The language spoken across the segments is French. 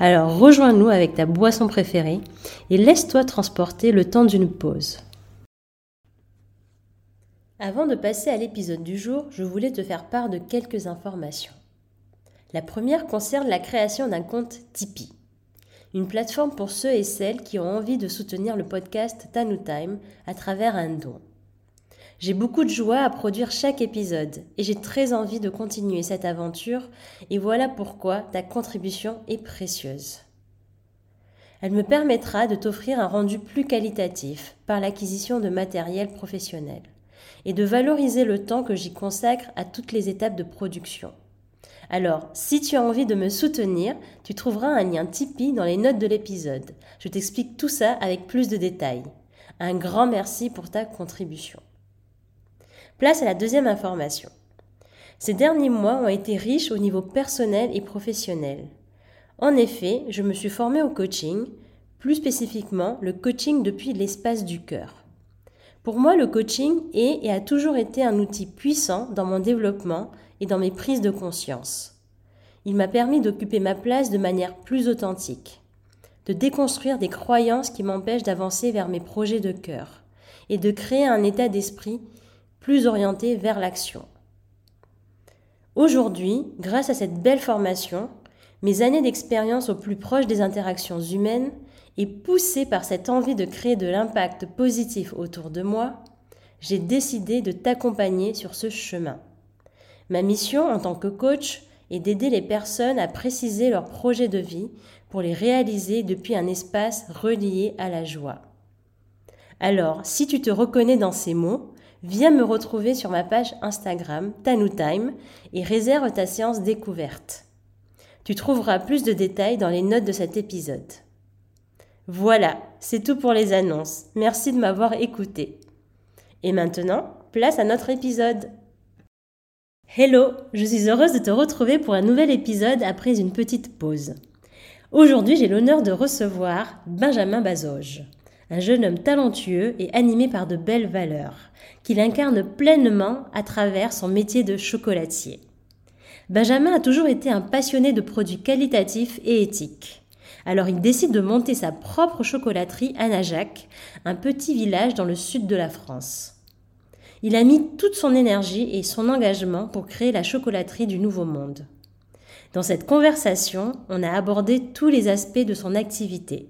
Alors rejoins-nous avec ta boisson préférée et laisse-toi transporter le temps d'une pause. Avant de passer à l'épisode du jour, je voulais te faire part de quelques informations. La première concerne la création d'un compte Tipeee, une plateforme pour ceux et celles qui ont envie de soutenir le podcast Tanu Time à travers un don. J'ai beaucoup de joie à produire chaque épisode et j'ai très envie de continuer cette aventure et voilà pourquoi ta contribution est précieuse. Elle me permettra de t'offrir un rendu plus qualitatif par l'acquisition de matériel professionnel et de valoriser le temps que j'y consacre à toutes les étapes de production. Alors, si tu as envie de me soutenir, tu trouveras un lien Tipeee dans les notes de l'épisode. Je t'explique tout ça avec plus de détails. Un grand merci pour ta contribution. Place à la deuxième information. Ces derniers mois ont été riches au niveau personnel et professionnel. En effet, je me suis formée au coaching, plus spécifiquement le coaching depuis l'espace du cœur. Pour moi, le coaching est et a toujours été un outil puissant dans mon développement et dans mes prises de conscience. Il m'a permis d'occuper ma place de manière plus authentique, de déconstruire des croyances qui m'empêchent d'avancer vers mes projets de cœur et de créer un état d'esprit plus orienté vers l'action. Aujourd'hui, grâce à cette belle formation, mes années d'expérience au plus proche des interactions humaines et poussée par cette envie de créer de l'impact positif autour de moi, j'ai décidé de t'accompagner sur ce chemin. Ma mission en tant que coach est d'aider les personnes à préciser leurs projets de vie pour les réaliser depuis un espace relié à la joie. Alors, si tu te reconnais dans ces mots, viens me retrouver sur ma page Instagram TanuTime et réserve ta séance découverte. Tu trouveras plus de détails dans les notes de cet épisode. Voilà, c'est tout pour les annonces. Merci de m'avoir écouté. Et maintenant, place à notre épisode. Hello, je suis heureuse de te retrouver pour un nouvel épisode après une petite pause. Aujourd'hui, j'ai l'honneur de recevoir Benjamin Bazoge, un jeune homme talentueux et animé par de belles valeurs qu'il incarne pleinement à travers son métier de chocolatier. Benjamin a toujours été un passionné de produits qualitatifs et éthiques. Alors il décide de monter sa propre chocolaterie à Najac, un petit village dans le sud de la France. Il a mis toute son énergie et son engagement pour créer la chocolaterie du Nouveau Monde. Dans cette conversation, on a abordé tous les aspects de son activité,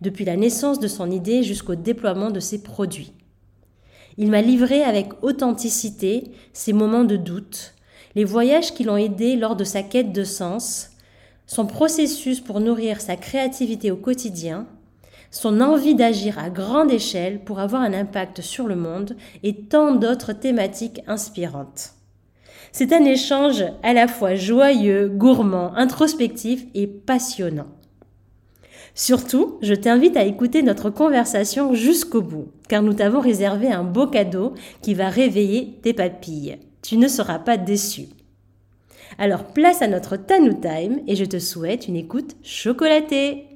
depuis la naissance de son idée jusqu'au déploiement de ses produits. Il m'a livré avec authenticité ses moments de doute, les voyages qui l'ont aidé lors de sa quête de sens, son processus pour nourrir sa créativité au quotidien, son envie d'agir à grande échelle pour avoir un impact sur le monde et tant d'autres thématiques inspirantes. C'est un échange à la fois joyeux, gourmand, introspectif et passionnant. Surtout, je t'invite à écouter notre conversation jusqu'au bout, car nous t'avons réservé un beau cadeau qui va réveiller tes papilles. Tu ne seras pas déçu. Alors place à notre Tanu Time et je te souhaite une écoute chocolatée.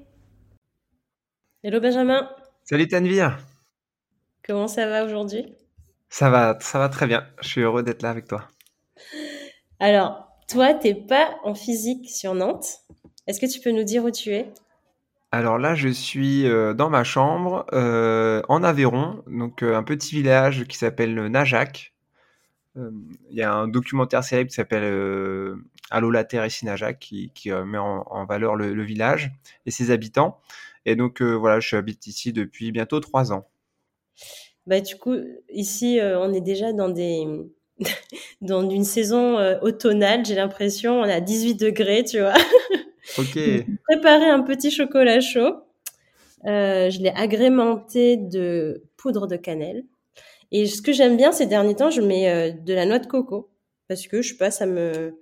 Hello Benjamin. Salut Tanvir. Comment ça va aujourd'hui? Ça va, ça va très bien. Je suis heureux d'être là avec toi. Alors, toi, t'es pas en physique sur Nantes. Est-ce que tu peux nous dire où tu es? Alors là, je suis euh, dans ma chambre euh, en Aveyron, donc euh, un petit village qui s'appelle Najac. Il y a un documentaire célèbre qui s'appelle Allô la terre ici Najac qui, met en, valeur le, village et ses habitants. Et donc voilà, je habite ici depuis bientôt trois ans. Bah du coup, ici, on est déjà dans des dans une saison automnale. J'ai l'impression, on a 18 degrés, tu vois. Ok. préparé un petit chocolat chaud. Euh, je l'ai agrémenté de poudre de cannelle. Et ce que j'aime bien ces derniers temps, je mets euh, de la noix de coco parce que je sais pas, ça me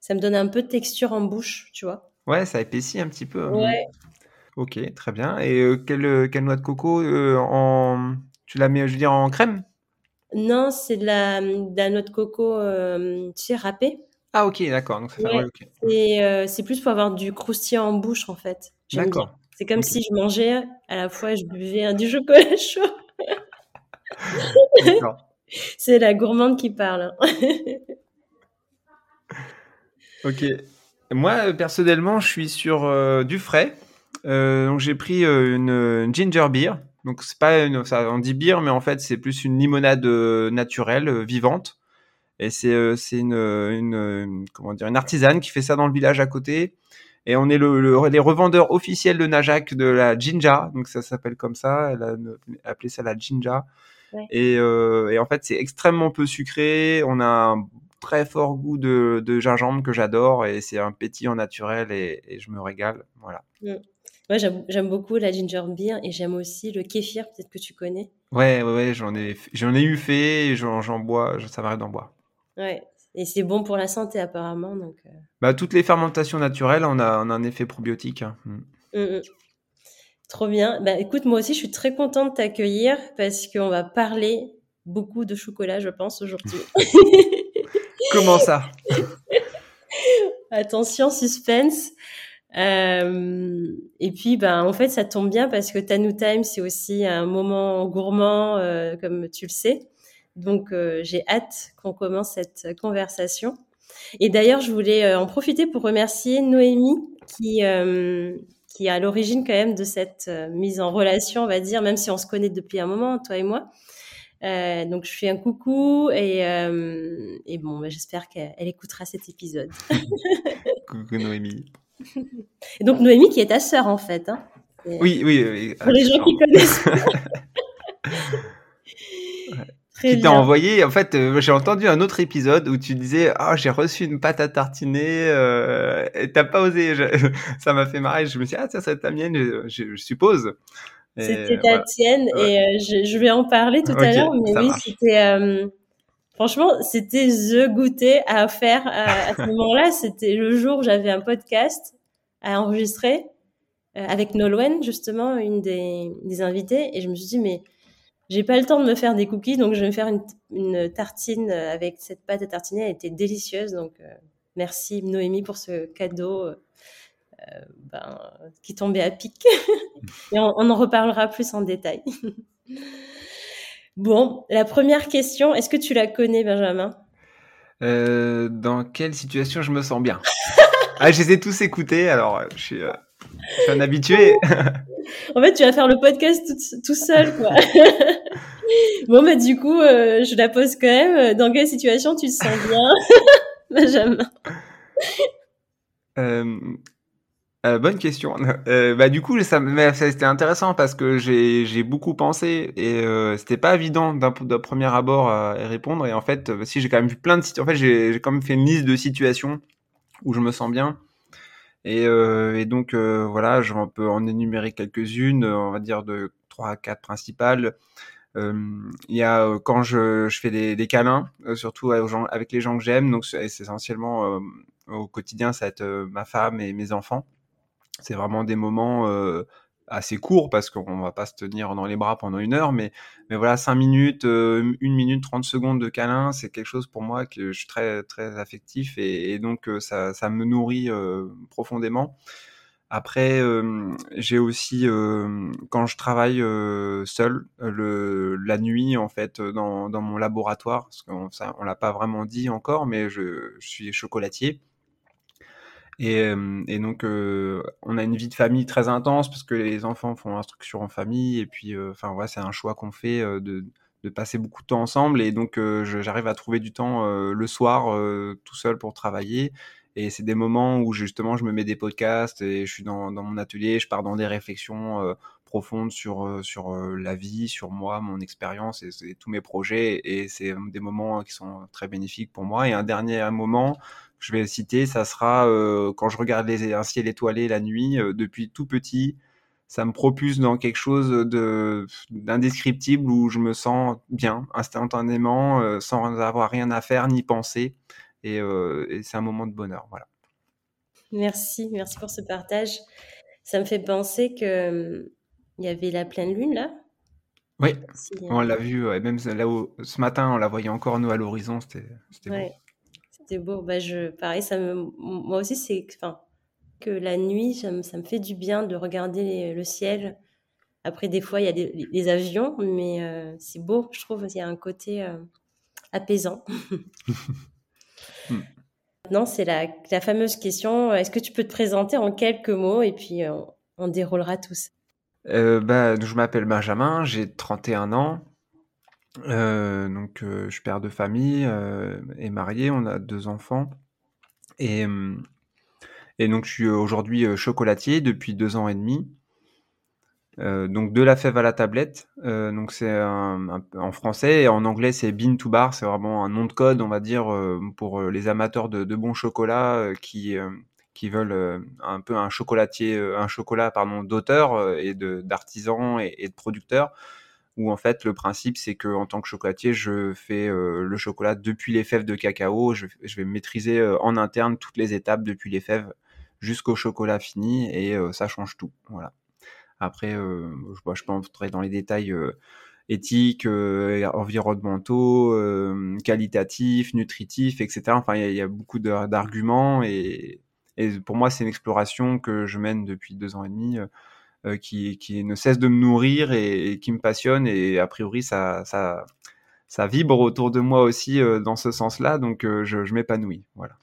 ça me donne un peu de texture en bouche, tu vois. Ouais, ça épaissit un petit peu. Hein. Ouais. Ok, très bien. Et quelle, quelle, noix de coco en... Tu la mets, je veux dire, en crème? Non, c'est de la, de la noix de coco, tu sais, râpée. Ah ok, d'accord. Ouais. Et c'est plus pour avoir du croustillant en bouche, en fait. D'accord. C'est comme si je mangeais à la fois je buvais du chocolat chaud. C'est la gourmande qui parle. ok. Moi, personnellement, je suis sur euh, du frais. Euh, donc j'ai pris euh, une, ginger beer. Donc c'est pas une, ça, on dit beer, mais en fait c'est plus une limonade naturelle, vivante. Et c'est c'est une, une, comment dire une artisane qui fait ça dans le village à côté. Et on est le, les revendeurs officiels de Najak de la Jinja, donc ça s'appelle comme ça. Elle a appelé ça la Jinja. Et, euh, et, en fait, c'est extrêmement peu sucré. On a un très fort goût de, de gingembre que j'adore et c'est un pétillant naturel et, et, je me régale. Voilà. Mm. Ouais, j'aime beaucoup la ginger beer et j'aime aussi le kéfir, peut-être que tu connais. Ouais, ouais, ouais j'en ai, j'en ai eu fait j'en bois, ça m'arrête d'en boire. Ouais, et c'est bon pour la santé apparemment. Donc, euh. bah, toutes les fermentations naturelles, on a, on a un effet probiotique. Hein. Mm. Mm, Trop bien. Bah, écoute, moi aussi, je suis très contente de t'accueillir parce qu'on va parler beaucoup de chocolat, je pense, aujourd'hui. Comment ça? Attention, suspense. Euh, et puis, ben, en fait, ça tombe bien parce que Tanu Time, c'est aussi un moment gourmand, euh, comme tu le sais. Donc, euh, j'ai hâte qu'on commence cette conversation. Et d'ailleurs, je voulais en profiter pour remercier Noémie qui qui est à l'origine quand même de cette euh, mise en relation, on va dire, même si on se connaît depuis un moment, toi et moi. Euh, donc je fais un coucou et, euh, et bon, bah, j'espère qu'elle écoutera cet épisode. coucou Noémie. Et donc Noémie qui est ta sœur en fait. Hein. Oui, oui, oui. Pour les gens qui connaissent. qui t'a envoyé. En fait, euh, j'ai entendu un autre épisode où tu disais Ah, j'ai reçu une pâte à tartiner euh, et t'as pas osé. ça m'a fait marrer. Je me suis dit Ah, ça, c'est ta mienne, je, suppose. C'était ta tienne et euh, je, vais en parler tout à l'heure. Mais oui, c'était. Euh, franchement, c'était The goûter à faire à, ce moment-là. C'était le jour où j'avais un podcast à enregistrer avec Nolwenn, justement, une des, des invitées. Et je me suis dit, mais j'ai pas le temps de me faire des cookies, donc je vais me faire une, tartine avec cette pâte à tartiner. Elle était délicieuse, donc euh, merci Noémie pour ce cadeau euh, ben, qui tombait à pic. Et on, en reparlera plus en détail. bon, la première question, est-ce que tu la connais, Benjamin? Euh, Dans quelle situation je me sens bien? Ah, je les ai tous écoutés, alors je suis, je suis un habitué. en fait, tu vas faire le podcast tout, seul, quoi. bon, bah, du coup, euh, je la pose quand même. Dans quelle situation tu te sens bien, Benjamin? Euh, euh, bonne question. bah du coup, ça, ça c'était intéressant parce que j'ai beaucoup pensé et c'était pas évident d'un premier abord à répondre. Et en fait, si j'ai quand même vu plein de situations. En fait, j'ai quand même fait une liste de situations où je me sens bien. Et, euh, et donc euh, voilà, je peux en énumérer quelques-unes, on va dire de trois à quatre principales. Euh, il y a quand je, je fais des, des câlins, surtout avec les gens que j'aime, donc c'est essentiellement au quotidien, ça va être ma femme et mes enfants. C'est vraiment des moments assez court parce qu'on va pas se tenir dans les bras pendant une heure, mais, mais voilà, cinq minutes, euh, une minute, 30 secondes de câlin, c'est quelque chose pour moi que je suis très, très affectif et, donc ça, ça me nourrit profondément. Après, j'ai aussi, quand je travaille seul, le, la nuit, en fait, dans, dans mon laboratoire, parce qu'on on l'a pas vraiment dit encore, mais je suis chocolatier. Et, et, donc, euh, on a une vie de famille très intense parce que les enfants font instruction en famille. Et puis, enfin, voilà, c'est un choix qu'on fait de, passer beaucoup de temps ensemble. Et donc, j'arrive à trouver du temps le soir tout seul pour travailler. Et c'est des moments où justement, je me mets des podcasts et je suis dans, mon atelier, je pars dans des réflexions profondes sur, sur la vie, sur moi, mon expérience et, tous mes projets. Et c'est des moments qui sont très bénéfiques pour moi. Et un dernier moment je vais citer, ça sera euh, quand je regarde les, un ciel étoilé la nuit, euh, depuis tout petit, ça me propulse dans quelque chose de d'indescriptible où je me sens bien instantanément, euh, sans avoir rien à faire ni penser, et, et c'est un moment de bonheur, voilà. Merci, merci pour ce partage. Ça me fait penser que il y avait la pleine lune là. Oui, on l'a vu, même là où, ce matin, on la voyait encore nous à l'horizon, c'était beau. C'était beau. Bah, je, pareil, ça me, moi aussi, c'est enfin, que la nuit, ça me, fait du bien de regarder le ciel. Après, des fois, il y a des, avions, mais euh, c'est beau, je trouve. Il y a un côté euh, apaisant. Maintenant, c'est la, fameuse question est-ce que tu peux te présenter en quelques mots et puis euh, on, déroulera tous bah, Je m'appelle Benjamin, j'ai 31 ans. Donc, je suis père de famille et marié, on a deux enfants. Et, et donc, je suis aujourd'hui chocolatier depuis deux ans et demi. Euh, donc de la fève à la tablette. Euh, donc c'est en français et en anglais c'est bean to bar. C'est vraiment un nom de code, on va dire, euh, pour les amateurs de, de bon chocolat qui qui veulent un peu un chocolatier, un chocolat pardon d'auteur et de d'artisan et, et, de producteur. Où en fait le principe c'est que en tant que chocolatier je fais le chocolat depuis les fèves de cacao. Je, je vais maîtriser en interne toutes les étapes depuis les fèves jusqu'au chocolat fini et ça change tout. Voilà. Après, euh, je, je peux entrer dans les détails euh, éthiques, euh, environnementaux, qualitatifs, nutritifs, etc. Enfin, il y, a beaucoup d'arguments et, pour moi, c'est une exploration que je mène depuis deux ans et demi. Qui, qui, ne cesse de me nourrir et, qui me passionne et a priori ça, ça, vibre autour de moi aussi dans ce sens-là donc je, je m'épanouis voilà.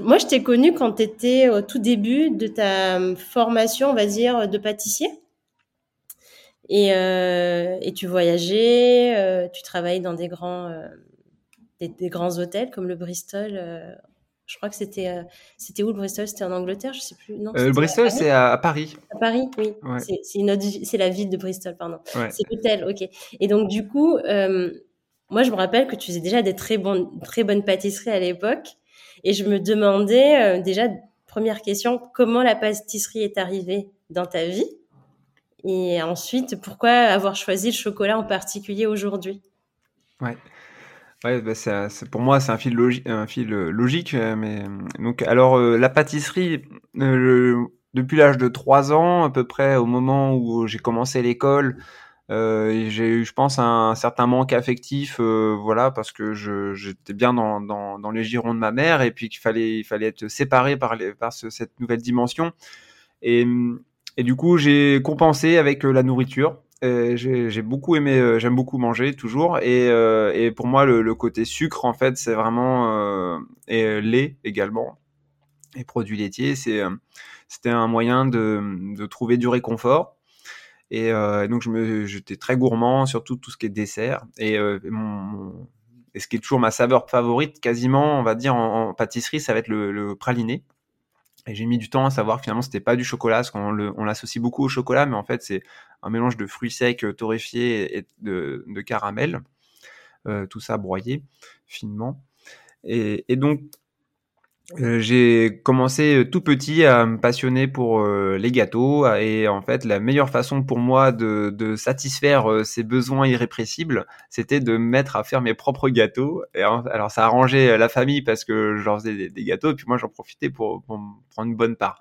Moi, je t'ai connu quand tu étais au tout début de ta formation, on va dire, de pâtissier. Et, euh, et tu voyageais, euh, tu travaillais dans des grands, euh, des, grands hôtels comme le Bristol. Je crois que c'était, c'était où le Bristol? C'était en Angleterre, je sais plus. Non, le Bristol, c'est à, Paris. À Paris, oui. C'est, c'est la ville de Bristol, pardon. C'est l'hôtel, ok. Et donc du coup, moi, je me rappelle que tu faisais déjà des très bonnes, très bonnes pâtisseries à l'époque. Et je me demandais euh, déjà, première question, comment la pâtisserie est arrivée dans ta vie? Et ensuite, pourquoi avoir choisi le chocolat en particulier aujourd'hui? Ouais. Ouais, bah c'est, pour moi, c'est un fil, logique, un fil euh, logique. Euh, mais, donc, alors, la pâtisserie, depuis l'âge de 3 ans, à peu près au moment où j'ai commencé l'école, euh, j'ai eu, je pense, un, certain manque affectif, euh, voilà, parce que j'étais bien dans, dans, dans, les girons de ma mère et puis qu'il fallait, il fallait être séparé par, les, par cette nouvelle dimension. Et, et du coup, j'ai compensé avec euh, la nourriture. J'ai beaucoup aimé, euh, j'aime beaucoup manger toujours, et, et pour moi, le, côté sucre, en fait, c'est vraiment et lait également, et produits laitiers, c'était un moyen de, de trouver du réconfort et euh, donc, j'étais très gourmand, surtout tout ce qui est dessert. Et, euh, mon, et ce qui est toujours ma saveur favorite, quasiment, on va dire, en, pâtisserie, ça va être le praliné. Et j'ai mis du temps à savoir que finalement, c'était pas du chocolat, parce qu'on on l'associe beaucoup au chocolat, mais en fait, c'est un mélange de fruits secs euh, torréfiés et de, caramel. Euh, tout ça broyé finement. Et donc, euh, j'ai commencé euh, tout petit à me passionner pour euh, les gâteaux et en fait la meilleure façon pour moi de, de satisfaire ces besoins irrépressibles c'était de me mettre à faire mes propres gâteaux. Et alors ça arrangeait la famille parce que je leur faisais des, gâteaux et puis moi j'en profitais pour, pour prendre une bonne part.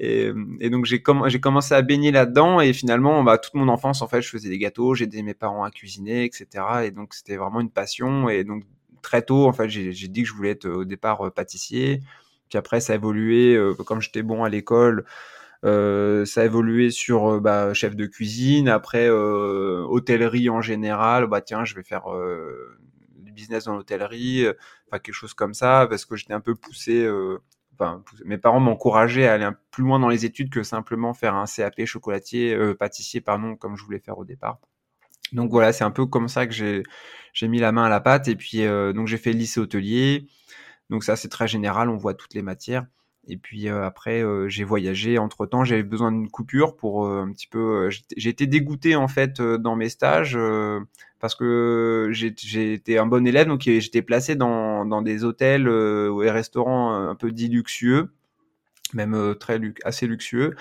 Et, donc j'ai commencé à baigner là-dedans et finalement bah, toute mon enfance en fait je faisais des gâteaux j'ai aidé mes parents à cuisiner etc et donc c'était vraiment une passion et donc très tôt, en fait, j'ai dit que je voulais être au départ euh, pâtissier. Puis après, ça a évolué. Euh, comme j'étais bon à l'école, euh, ça a évolué sur bah, chef de cuisine. Après, hôtellerie en général. Bah tiens, je vais faire du business dans l'hôtellerie, enfin quelque chose comme ça, parce que j'étais un peu poussé. Enfin, mes parents m'encourageaient à aller plus loin dans les études que simplement faire un CAP chocolatier, pâtissier, pardon, comme je voulais faire au départ. Donc voilà, c'est un peu comme ça que j'ai mis la main à la pâte et puis euh, donc j'ai fait lycée hôtelier. Donc ça c'est très général, on voit toutes les matières. Et puis euh, après euh, j'ai voyagé. Entre temps j'avais besoin d'une coupure pour un petit peu. j'ai été dégoûté en fait dans mes stages parce que j'ai été un bon élève donc j'étais placé dans dans des hôtels ou des restaurants un peu diluxueux même très assez luxueux.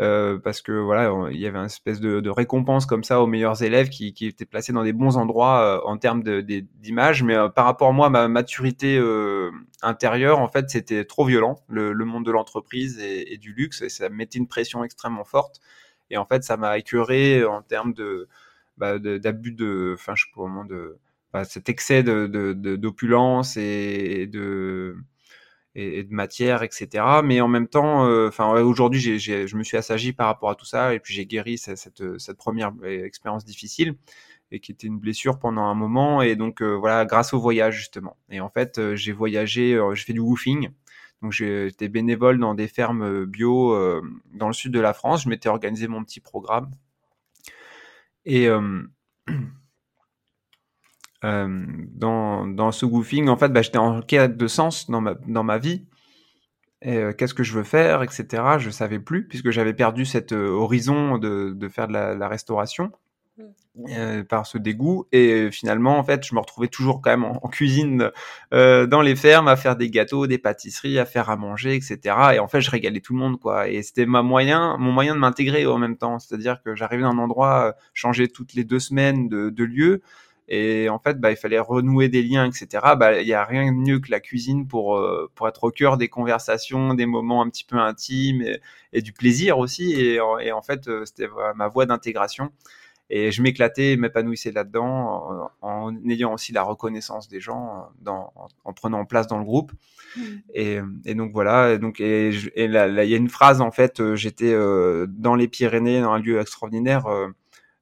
Euh, parce que voilà, il y avait une espèce de, de, récompense comme ça aux meilleurs élèves qui, qui étaient placés dans des bons endroits euh, en termes d'image. Mais euh, par rapport à moi, ma maturité intérieure, en fait, c'était trop violent, le, le monde de l'entreprise et, du luxe, et ça mettait une pression extrêmement forte. Et en fait, ça m'a écœuré en termes de bah, d'abus de, enfin, je sais pas de bah, cet excès de d'opulence et de et, de matière, etc. Mais en même temps, euh, enfin aujourd'hui, je me suis assagi par rapport à tout ça et puis j'ai guéri cette, cette, première euh, expérience difficile et qui était une blessure pendant un moment et donc euh, voilà grâce au voyage justement. Et en fait, j'ai voyagé, j'ai fait du woofing. Donc j'étais bénévole dans des fermes bio dans le sud de la France. Je m'étais organisé mon petit programme et euh, dans, dans ce goofing, en fait, bah, j'étais en quête de sens dans ma, dans ma vie. Euh, qu'est-ce que je veux faire, etc. Je savais plus puisque j'avais perdu cet euh, horizon de, de, faire de la, la restauration mmh. par ce dégoût. Et finalement, en fait, je me retrouvais toujours quand même en, cuisine dans les fermes à faire des gâteaux, des pâtisseries, à faire à manger, etc. Et en fait, je régalais tout le monde, quoi. Et c'était ma moyen, mon moyen de m'intégrer en même temps. C'est-à-dire que j'arrivais dans un endroit, changer toutes les deux semaines de, de lieu. Et en fait, bah, il fallait renouer des liens, etc. Bah, il n'y a rien de mieux que la cuisine pour, euh, pour être au cœur des conversations, des moments un petit peu intimes et, du plaisir aussi. Et, et en fait, euh, c'était ma voie d'intégration. Et je m'éclatais, m'épanouissais là-dedans en, ayant aussi la reconnaissance des gens, dans, en, prenant place dans le groupe. Mmh. Et, et, donc voilà. Et donc et, et là, il y a une phrase en fait. Euh, j'étais dans les Pyrénées, dans un lieu extraordinaire,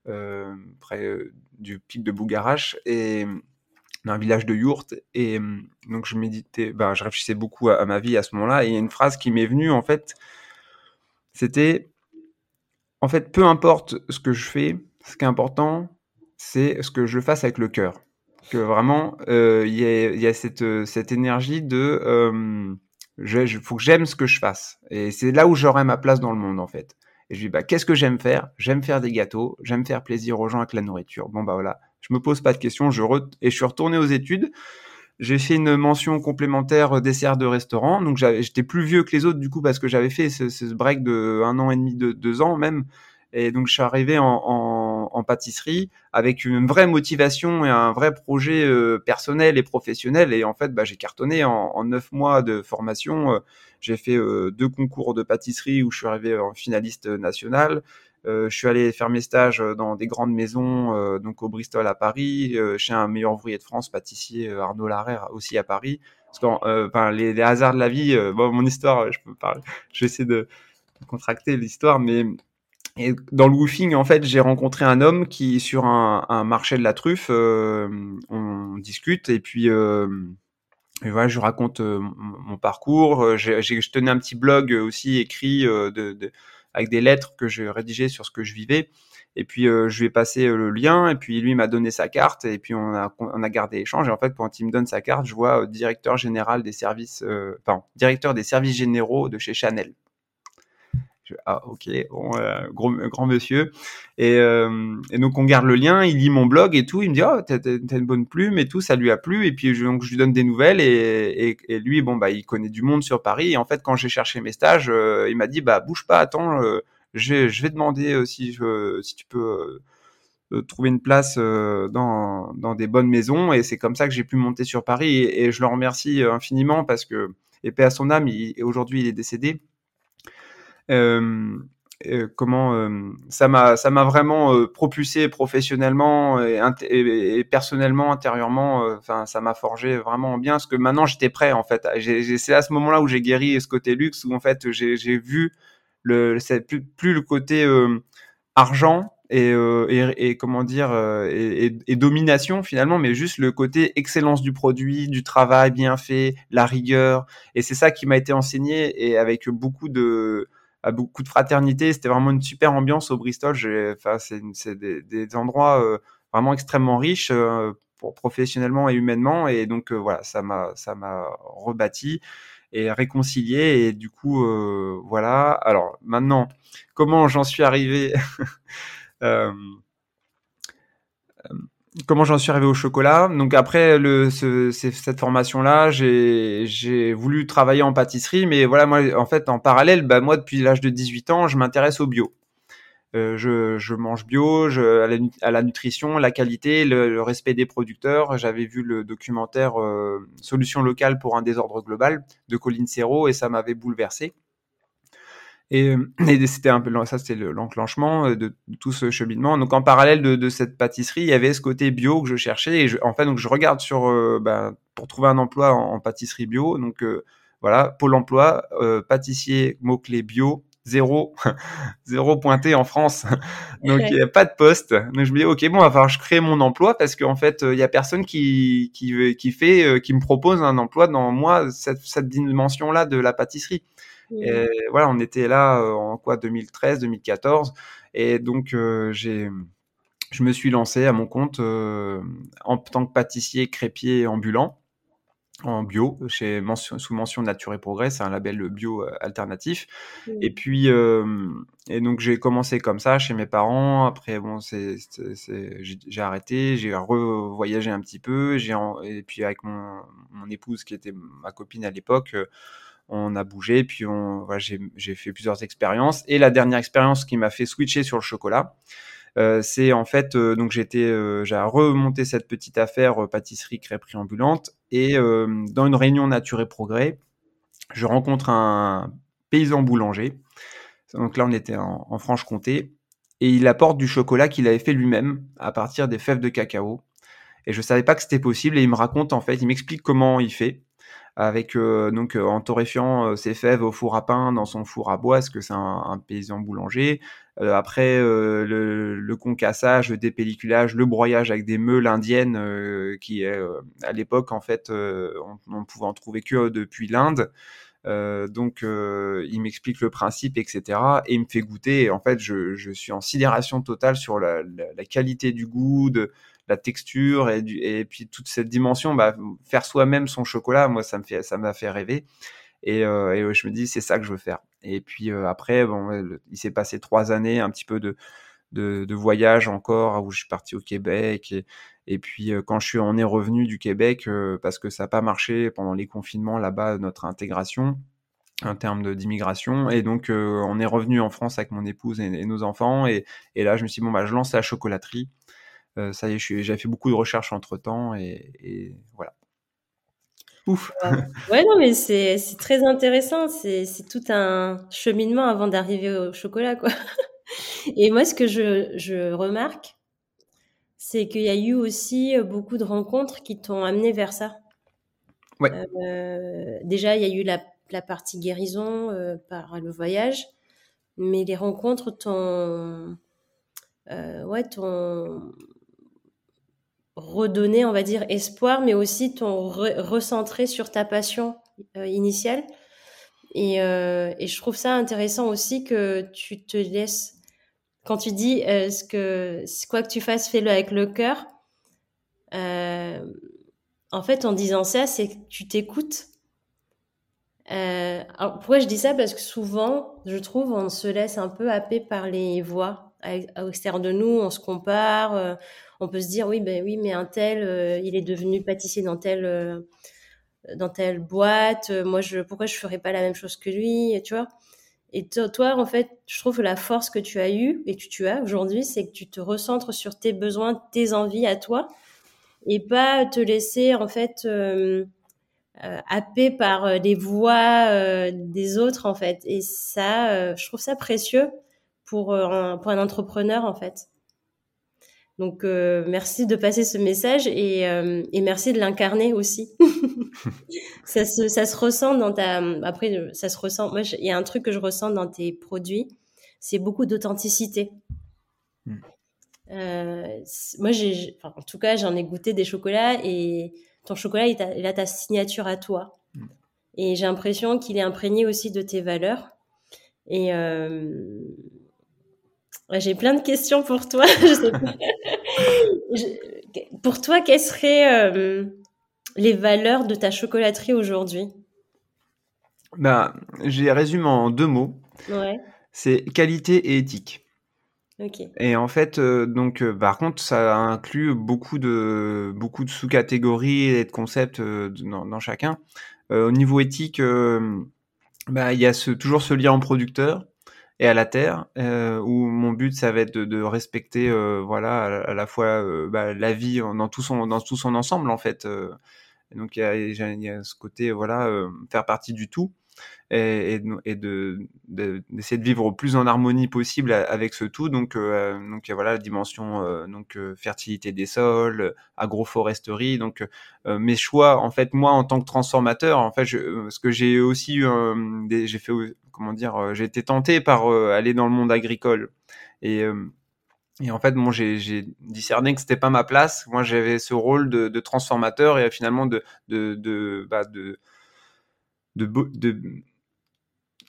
euh, près du pic de Bougarache et dans un village de Yourte et donc je méditais ben, je réfléchissais beaucoup à, ma vie à ce moment-là et une phrase qui m'est venue en fait c'était en fait peu importe ce que je fais ce qui est important c'est ce que je fasse avec le cœur. Que vraiment euh, il y, a, y, a, cette, cette énergie de euh, il faut que j'aime ce que je fasse et c'est là où j'aurai ma place dans le monde en fait et je dis, bah, qu'est-ce que j'aime faire? J'aime faire des gâteaux, j'aime faire plaisir aux gens avec la nourriture. Bon, bah voilà, je me pose pas de questions, je et je suis retourné aux études. J'ai fait une mention complémentaire euh, dessert de restaurant. Donc j'étais plus vieux que les autres du coup parce que j'avais fait ce, break de un an et demi, de deux ans même. Et donc je suis arrivé en pâtisserie avec une vraie motivation et un vrai projet euh, personnel et professionnel. Et en fait, bah, j'ai cartonné en, neuf mois de formation. Euh, j'ai fait euh, deux concours de pâtisserie où je suis arrivé en finaliste national. je suis allé faire mes stages dans des grandes maisons, donc au Bristol à Paris, chez un meilleur ouvrier de France, pâtissier Arnaud Larère aussi à Paris. Parce que les, les, hasards de la vie, bon, mon histoire, je peux parler, je vais essayer de contracter l'histoire, mais et dans le woofing, en fait, j'ai rencontré un homme qui, sur un, un marché de la truffe, euh, on discute et puis euh, et voilà, je raconte euh, mon, parcours. Euh, j'ai, je tenais un petit blog aussi écrit de, de, avec des lettres que je rédigeais sur ce que je vivais. Et puis je lui ai passé le lien et puis lui m'a donné sa carte et puis on a on a gardé échange. Et en fait, quand il me donne sa carte, je vois directeur général des services, enfin directeur des services généraux de chez Chanel ah ok, euh, grand monsieur. Et, euh, et, donc on garde le lien, il lit mon blog et tout, il me dit oh t'as, une bonne plume et tout, ça lui a plu. Et puis je, donc je lui donne des nouvelles et, lui bon bah il connaît du monde sur Paris. Et en fait quand j'ai cherché mes stages, euh, il m'a dit bah bouge pas, attends, je, vais demander si si tu peux trouver une place dans, des bonnes maisons. Et c'est comme ça que j'ai pu monter sur Paris. Et, et je le remercie infiniment parce que paix à son âme, aujourd'hui il est décédé comment ça m'a ça m'a vraiment propulsé professionnellement et, personnellement intérieurement enfin ça m'a forgé vraiment bien parce que maintenant j'étais prêt en fait. C'est à ce moment-là où j'ai guéri ce côté luxe où en fait j'ai vu le plus, le côté argent et, et, comment dire et, domination finalement mais juste le côté excellence du produit du travail bien fait la rigueur. Et c'est ça qui m'a été enseigné et avec beaucoup de beaucoup de fraternité. C'était vraiment une super ambiance au Bristol. Enfin, c'est des, des, endroits euh, vraiment extrêmement riches euh, pour professionnellement et humainement. Et donc euh, voilà, ça m'a ça m'a rebâti et réconcilié. Et du coup, voilà. Alors maintenant, comment j'en suis arrivé comment j'en suis arrivé au chocolat. Donc après le, ce, cette formation-là, j'ai voulu travailler en pâtisserie, mais voilà, moi, en fait, en parallèle, bah, moi, depuis l'âge de 18 ans, je m'intéresse au bio. Euh, je, mange bio, je, à, la, nutrition, la qualité, le, le respect des producteurs. J'avais vu le documentaire euh, Solutions locales pour un désordre global de Colin Serrault et ça m'avait bouleversé. Et, et c'était un peu ça, c'était l'enclenchement euh, de, tout ce cheminement. Donc en parallèle de, de, cette pâtisserie, il y avait ce côté bio que je cherchais. Et je, en fait, donc je regarde sur euh, bah, pour trouver un emploi en, en pâtisserie bio. Donc euh, voilà, Pôle Emploi, pâtissier mot clé bio, zéro, zéro pointé en France. Donc il n'y a pas de poste. Donc je me dis ok bon, falloir je crée mon emploi parce qu'en fait il y a personne qui qui qui fait qui me propose un emploi dans moi cette, cette dimension là de la pâtisserie. Et voilà, on était là euh, en quoi 2013, 2014, et donc euh, j'ai, je me suis lancé à mon compte euh, en tant que pâtissier crépier ambulant en bio chez mention, sous mention Nature et Progrès, c'est un label bio alternatif. Et puis et donc j'ai commencé comme ça chez mes parents. Après bon c'est, j'ai arrêté, j'ai revoyagé un petit peu, j'ai et puis avec mon, mon épouse qui était ma copine à l'époque on a bougé, puis on, j'ai fait plusieurs expériences. Et la dernière expérience qui m'a fait switcher sur le chocolat, euh, c'est en fait, euh, donc j'étais, euh, j'ai remonté cette petite affaire pâtisserie crêperie ambulante, et dans une réunion Nature et Progrès, je rencontre un paysan boulanger. Donc là, on était en, en Franche-Comté, et il apporte du chocolat qu'il avait fait lui-même à partir des fèves de cacao. Et je savais pas que c'était possible, et il me raconte en fait, il m'explique comment il fait avec euh, donc euh, en torréfiant euh, ses fèves au four à pain dans son four à bois, parce que c'est un, paysan boulanger. après le, concassage, le dépelliculage, le broyage avec des meules indiennes qui à l'époque en fait on, on, pouvait en trouver que depuis l'Inde. donc il m'explique le principe, etc. Et il me fait goûter. Et en fait, je, suis en sidération totale sur la, la, la qualité du goût, de, la texture et, puis toute cette dimension, bah, faire soi-même son chocolat, moi ça me fait, ça m'a fait rêver. Et, euh, je me dis c'est ça que je veux faire. Et puis euh, après, bon, il s'est passé trois années, un petit peu de, voyage encore où je suis parti au Québec. Et, puis euh, quand je suis, on est revenu du Québec parce que ça n'a pas marché pendant les confinements là-bas notre intégration en termes d'immigration. Et donc on est revenu en France avec mon épouse et, nos enfants. Et, et, là je me suis dit bon bah je lance la chocolaterie. Euh, ça y est, j'ai fait beaucoup de recherches entre temps et, voilà. Ouf. Ouais, non, mais c'est très intéressant. C'est tout un cheminement avant d'arriver au chocolat, quoi. Et moi, ce que je, je remarque, c'est qu'il y a eu aussi beaucoup de rencontres qui t'ont amené vers ça. Ouais. Euh, déjà, il y a eu la, la partie guérison euh, par le voyage, mais les rencontres t'ont, euh, ouais, t'ont redonner, on va dire, espoir, mais aussi ton recentrer sur ta passion euh, initiale. Et, euh, et, je trouve ça intéressant aussi que tu te laisses, quand tu dis euh, ce que quoi que tu fasses, fais-le avec le cœur. en fait, en disant ça, c'est que tu t'écoutes. pourquoi je dis ça? Parce que souvent, je trouve, on se laisse un peu happer par les voix à, l'extérieur de nous, on se compare on peut se dire oui ben oui mais un tel euh, il est devenu pâtissier dans telle euh, dans telle boîte euh, moi je pourquoi je ferais pas la même chose que lui tu vois? Et toi en fait je trouve que la force que tu as eue et que tu as aujourd'hui c'est que tu te recentres sur tes besoins tes envies à toi et pas te laisser en fait happer par les voix des autres en fait. Et ça je trouve ça précieux pour pour un entrepreneur en fait donc euh, merci de passer ce message et, euh, et merci de l'incarner aussi. ça, se, ça se ressent dans ta. Après, ça se ressent. Moi, il y a un truc que je ressens dans tes produits, c'est beaucoup d'authenticité. Hmm. Euh, moi, j'ai, enfin, en tout cas, j'en ai goûté des chocolats et ton chocolat, il, a, il a ta signature à toi. Hmm. Et j'ai l'impression qu'il est imprégné aussi de tes valeurs. Et euh, j'ai plein de questions pour toi. pour toi, quelles seraient euh, les valeurs de ta chocolaterie aujourd'hui? Bah, Je les résume en deux mots. Ouais. C'est qualité et éthique. Et en fait, donc, par contre, ça inclut beaucoup de beaucoup de sous-catégories et de concepts dans, dans, chacun. au niveau éthique, bah, il y a ce, toujours ce lien en producteur et à la terre, euh, où mon but ça va être de, de respecter, euh, voilà, à, la fois euh, bah, la vie dans tout son dans tout son ensemble en fait. donc il y a, y a, ce côté, voilà, faire partie du tout et, et, de d'essayer de, vivre au plus en harmonie possible avec ce tout. Donc, euh, donc voilà la dimension euh, donc euh, fertilité des sols, agroforesterie. Donc mes choix, en fait, moi en tant que transformateur, en fait, je, parce que j'ai aussi eu, j'ai fait comment dire, j'ai été tenté par aller dans le monde agricole et et en fait, bon, j'ai discerné que c'était pas ma place. Moi, j'avais ce rôle de, de, transformateur et finalement de de de, bah, de, de, de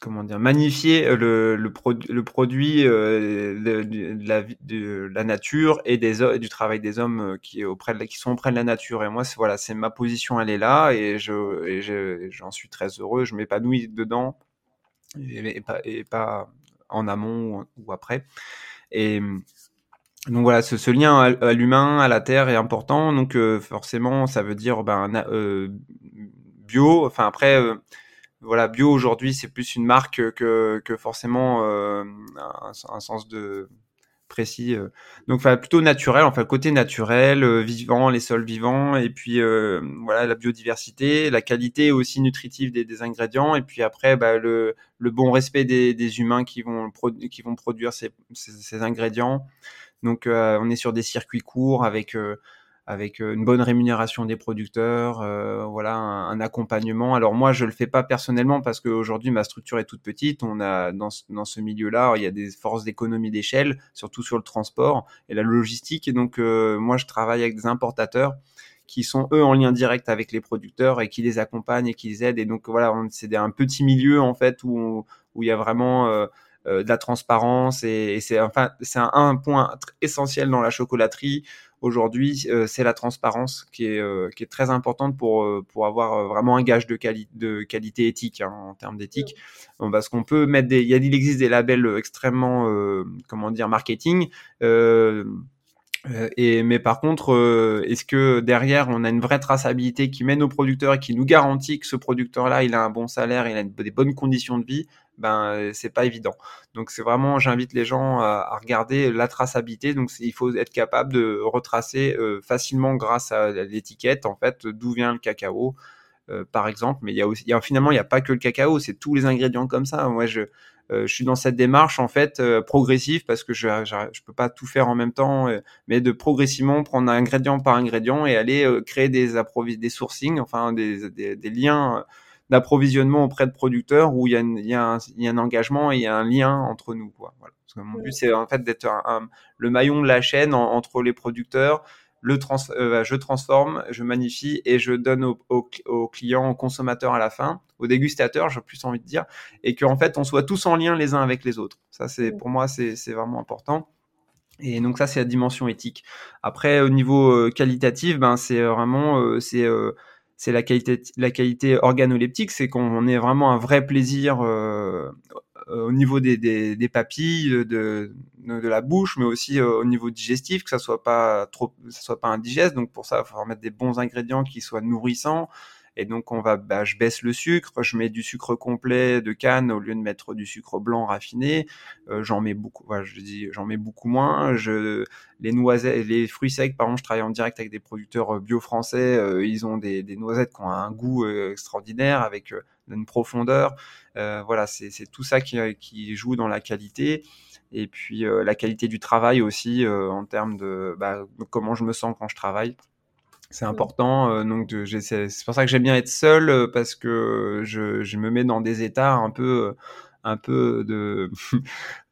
comment dire, magnifier euh, le, le, le produit euh, de, la, de la nature et des du travail des hommes euh, qui, auprès de qui sont auprès de la nature. Et moi, c'est voilà, c'est ma position, elle est là, et je, j'en suis très heureux. Je m'épanouis dedans, et, pas, et pas en amont ou, après. Et donc voilà, ce, ce lien à, l'humain, à la terre est important. Donc forcément, ça veut dire ben, bio. Enfin après voilà, bio aujourd'hui, c'est plus une marque que, forcément euh, un, sens de précis. Euh. Donc, enfin, plutôt naturel, enfin, côté naturel, euh, vivant, les sols vivants, et puis voilà, la biodiversité, la qualité aussi nutritive des, ingrédients, et puis après, bah, le, bon respect des, humains qui vont, qui vont produire ces ingrédients. Donc, on est sur des circuits courts avec avec euh, une bonne rémunération des producteurs, euh, voilà, un, accompagnement. Alors moi, je le fais pas personnellement parce qu'aujourd'hui ma structure est toute petite. On a dans ce, dans ce milieu-là, il y a des forces d'économie d'échelle, surtout sur le transport et la logistique. Et donc euh, moi, je travaille avec des importateurs qui sont eux en lien direct avec les producteurs et qui les accompagnent et qui les aident. Et donc voilà, c'est un petit milieu en fait où où il y a vraiment euh, de la transparence et, c'est enfin c'est un, point essentiel dans la chocolaterie aujourd'hui, euh, c'est la transparence qui est, euh, très importante pour, euh, avoir vraiment un gage de, de qualité éthique hein, en termes d'éthique. parce qu'on peut mettre des, il, existe des labels extrêmement, comment dire, marketing. et mais par contre, est-ce que derrière on a une vraie traçabilité qui mène au producteur et qui nous garantit que ce producteur-là, il a un bon salaire, il a des bonnes conditions de vie? Ben c'est pas évident. Donc c'est vraiment, j'invite les gens à, regarder la traçabilité. Donc il faut être capable de retracer euh, facilement grâce à l'étiquette en fait d'où vient le cacao. Euh, par exemple, mais il y a aussi, finalement, il n'y a pas que le cacao, c'est tous les ingrédients comme ça. Moi, je, euh, suis dans cette démarche en fait progressive parce que je, je, peux pas tout faire en même temps, mais de progressivement prendre ingrédient par ingrédient et aller créer des des sourcing, enfin des liens d'approvisionnement auprès de producteurs où il y, a il, y a un, il y a un engagement et il y a un lien entre nous. Quoi. Voilà. Parce que mon but, c'est en fait d'être le maillon de la chaîne entre les producteurs, le trans, euh, je transforme, je magnifie et je donne aux au, au clients, aux consommateurs à la fin, aux dégustateurs, j'ai plus envie de dire, et qu'en fait, on soit tous en lien les uns avec les autres. Ça, c'est pour moi, c'est vraiment important. Et donc ça, c'est la dimension éthique. Après, au niveau euh, qualitatif, ben c'est vraiment euh, c'est euh, c'est la qualité, la qualité organoleptique, c'est qu'on ait vraiment un vrai plaisir euh, au niveau des, des, papilles, de, de, la bouche, mais aussi euh, au niveau digestif, que ça soit pas trop, ça soit pas indigeste. Donc pour ça, il faut mettre des bons ingrédients qui soient nourrissants. Et donc on va, bah, je baisse le sucre, je mets du sucre complet de canne au lieu de mettre du sucre blanc raffiné. Euh, j'en mets beaucoup, voilà, je dis, j'en mets beaucoup moins. Je, les noisettes, les fruits secs, par exemple, je travaille en direct avec des producteurs euh, bio français. Euh, ils ont des, des, noisettes qui ont un goût extraordinaire avec une profondeur. voilà, c'est tout ça qui, qui joue dans la qualité et puis la qualité du travail aussi en termes de bah, comment je me sens quand je travaille. C'est important. Euh, donc, c'est pour ça que j'aime bien être seul euh, parce que je, je, me mets dans des états un peu, euh, un peu de,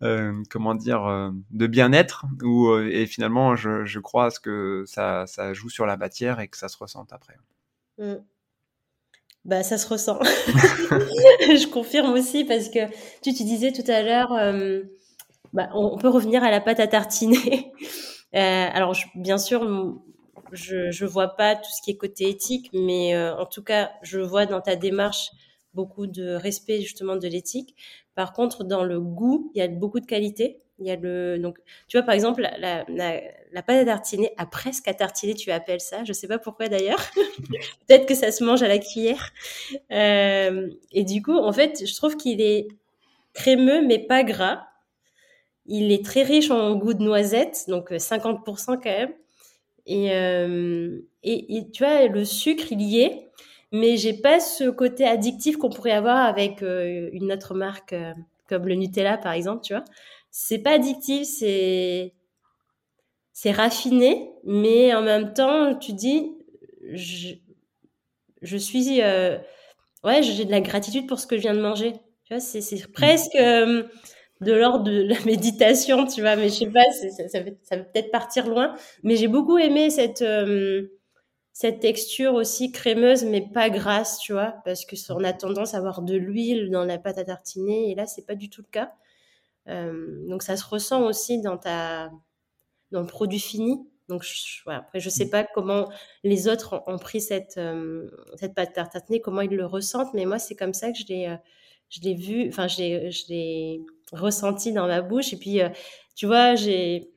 comment dire, de bien-être où et finalement, je, je, crois à ce que ça, ça joue sur la matière et que ça se ressente après. Mmh. Bah, ça se ressent. je confirme aussi parce que tu, tu disais tout à l'heure, bah, on, peut revenir à la pâte à tartiner. alors, bien sûr, je je vois pas tout ce qui est côté éthique, mais euh, en tout cas, je vois dans ta démarche beaucoup de respect justement de l'éthique. Par contre, dans le goût, il y a beaucoup de qualité. Il y a le donc tu vois par exemple la, la, pâte à tartiner à presque à tartiner tu appelles ça. Je sais pas pourquoi d'ailleurs. Peut-être que ça se mange à la cuillère. Euh, et du coup en fait je trouve qu'il est crémeux mais pas gras. Il est très riche en goût de noisette donc 50% euh, quand même. Et, euh, et, et, tu vois le sucre il y est mais j'ai pas ce côté addictif qu'on pourrait avoir avec euh, une autre marque euh, comme le Nutella par exemple, tu vois. C'est pas addictif, c'est c'est raffiné, mais en même temps, tu dis je, je suis ouais, j'ai de la gratitude pour ce que je viens de manger. Tu vois, c'est c'est presque de l'ordre de la méditation, tu vois, mais je sais pas, ça, ça, ça, peut peut-être partir loin, mais j'ai beaucoup aimé cette cette texture aussi crémeuse mais pas grasse, tu vois, parce que on a tendance à avoir de l'huile dans la pâte à tartiner et là c'est pas du tout le cas. Euh, donc ça se ressent aussi dans ta dans le produit fini. Donc je, voilà. après je sais pas comment les autres ont, pris cette euh, cette pâte à tartiner, comment ils le ressentent, mais moi c'est comme ça que je l'ai euh, je l'ai vu, enfin je l'ai ressenti dans ma bouche et puis tu vois j'ai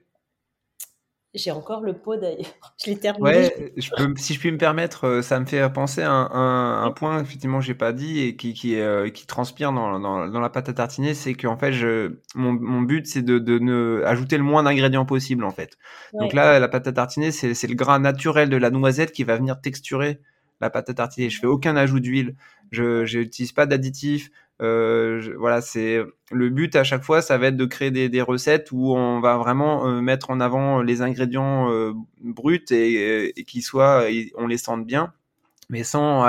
j'ai encore le pot d'ailleurs. Je l'ai terminé. Ouais, je peux, si je puis me permettre, euh, ça me fait penser à un, un, point effectivement j'ai pas dit et qui qui, euh, qui transpire dans, dans, dans, la pâte à tartiner, c'est qu'en fait, je, mon, mon but c'est de, de ne ajouter le moins d'ingrédients possible en fait. Donc là, la pâte à tartiner, c'est le gras naturel de la noisette qui va venir texturer la pâte à tartiner. Je fais aucun ajout d'huile, je n'utilise pas d'additifs. Euh, voilà, c'est le but à chaque fois, ça va être de créer des, des recettes où on va vraiment euh, mettre en avant les ingrédients euh, bruts et, et qui soient, on les sente bien, mais sans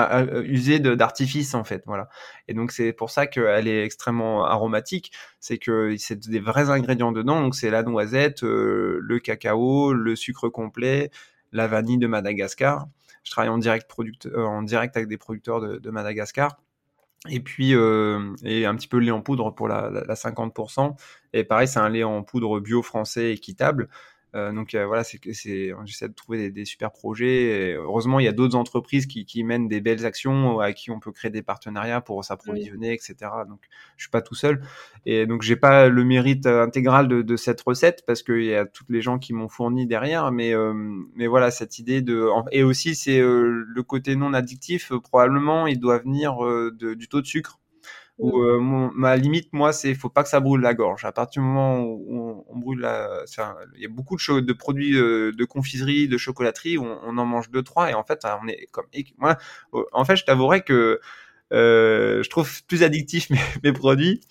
user d'artifice en fait. Voilà. Et donc c'est pour ça qu'elle est extrêmement aromatique, c'est que c'est des vrais ingrédients dedans. Donc c'est la noisette, le cacao, le sucre complet, la vanille de Madagascar. Je travaille en direct, product, en direct avec des producteurs de, de Madagascar et puis euh, et un petit peu de lait en poudre pour la, la, la 50%. Et pareil, c'est un lait en poudre bio français équitable. Euh, donc euh, voilà, c'est c'est j'essaie de trouver des, des, super projets. Et heureusement, il y a d'autres entreprises qui, qui, mènent des belles actions à qui on peut créer des partenariats pour s'approvisionner, etc. Donc je suis pas tout seul et donc j'ai pas le mérite intégral de, de cette recette parce qu'il y a toutes les gens qui m'ont fourni derrière. Mais euh, mais voilà, cette idée de et aussi c'est euh, le côté non addictif. probablement, il doit venir de, du taux de sucre où euh, ma limite moi c'est faut pas que ça brûle la gorge. À partir du moment où on, brûle la il y a beaucoup de, de produits euh, de confiserie de chocolaterie où on, en mange deux trois et en fait on est comme moi en fait je t'avouerais que euh, je trouve plus addictif mes, mes produits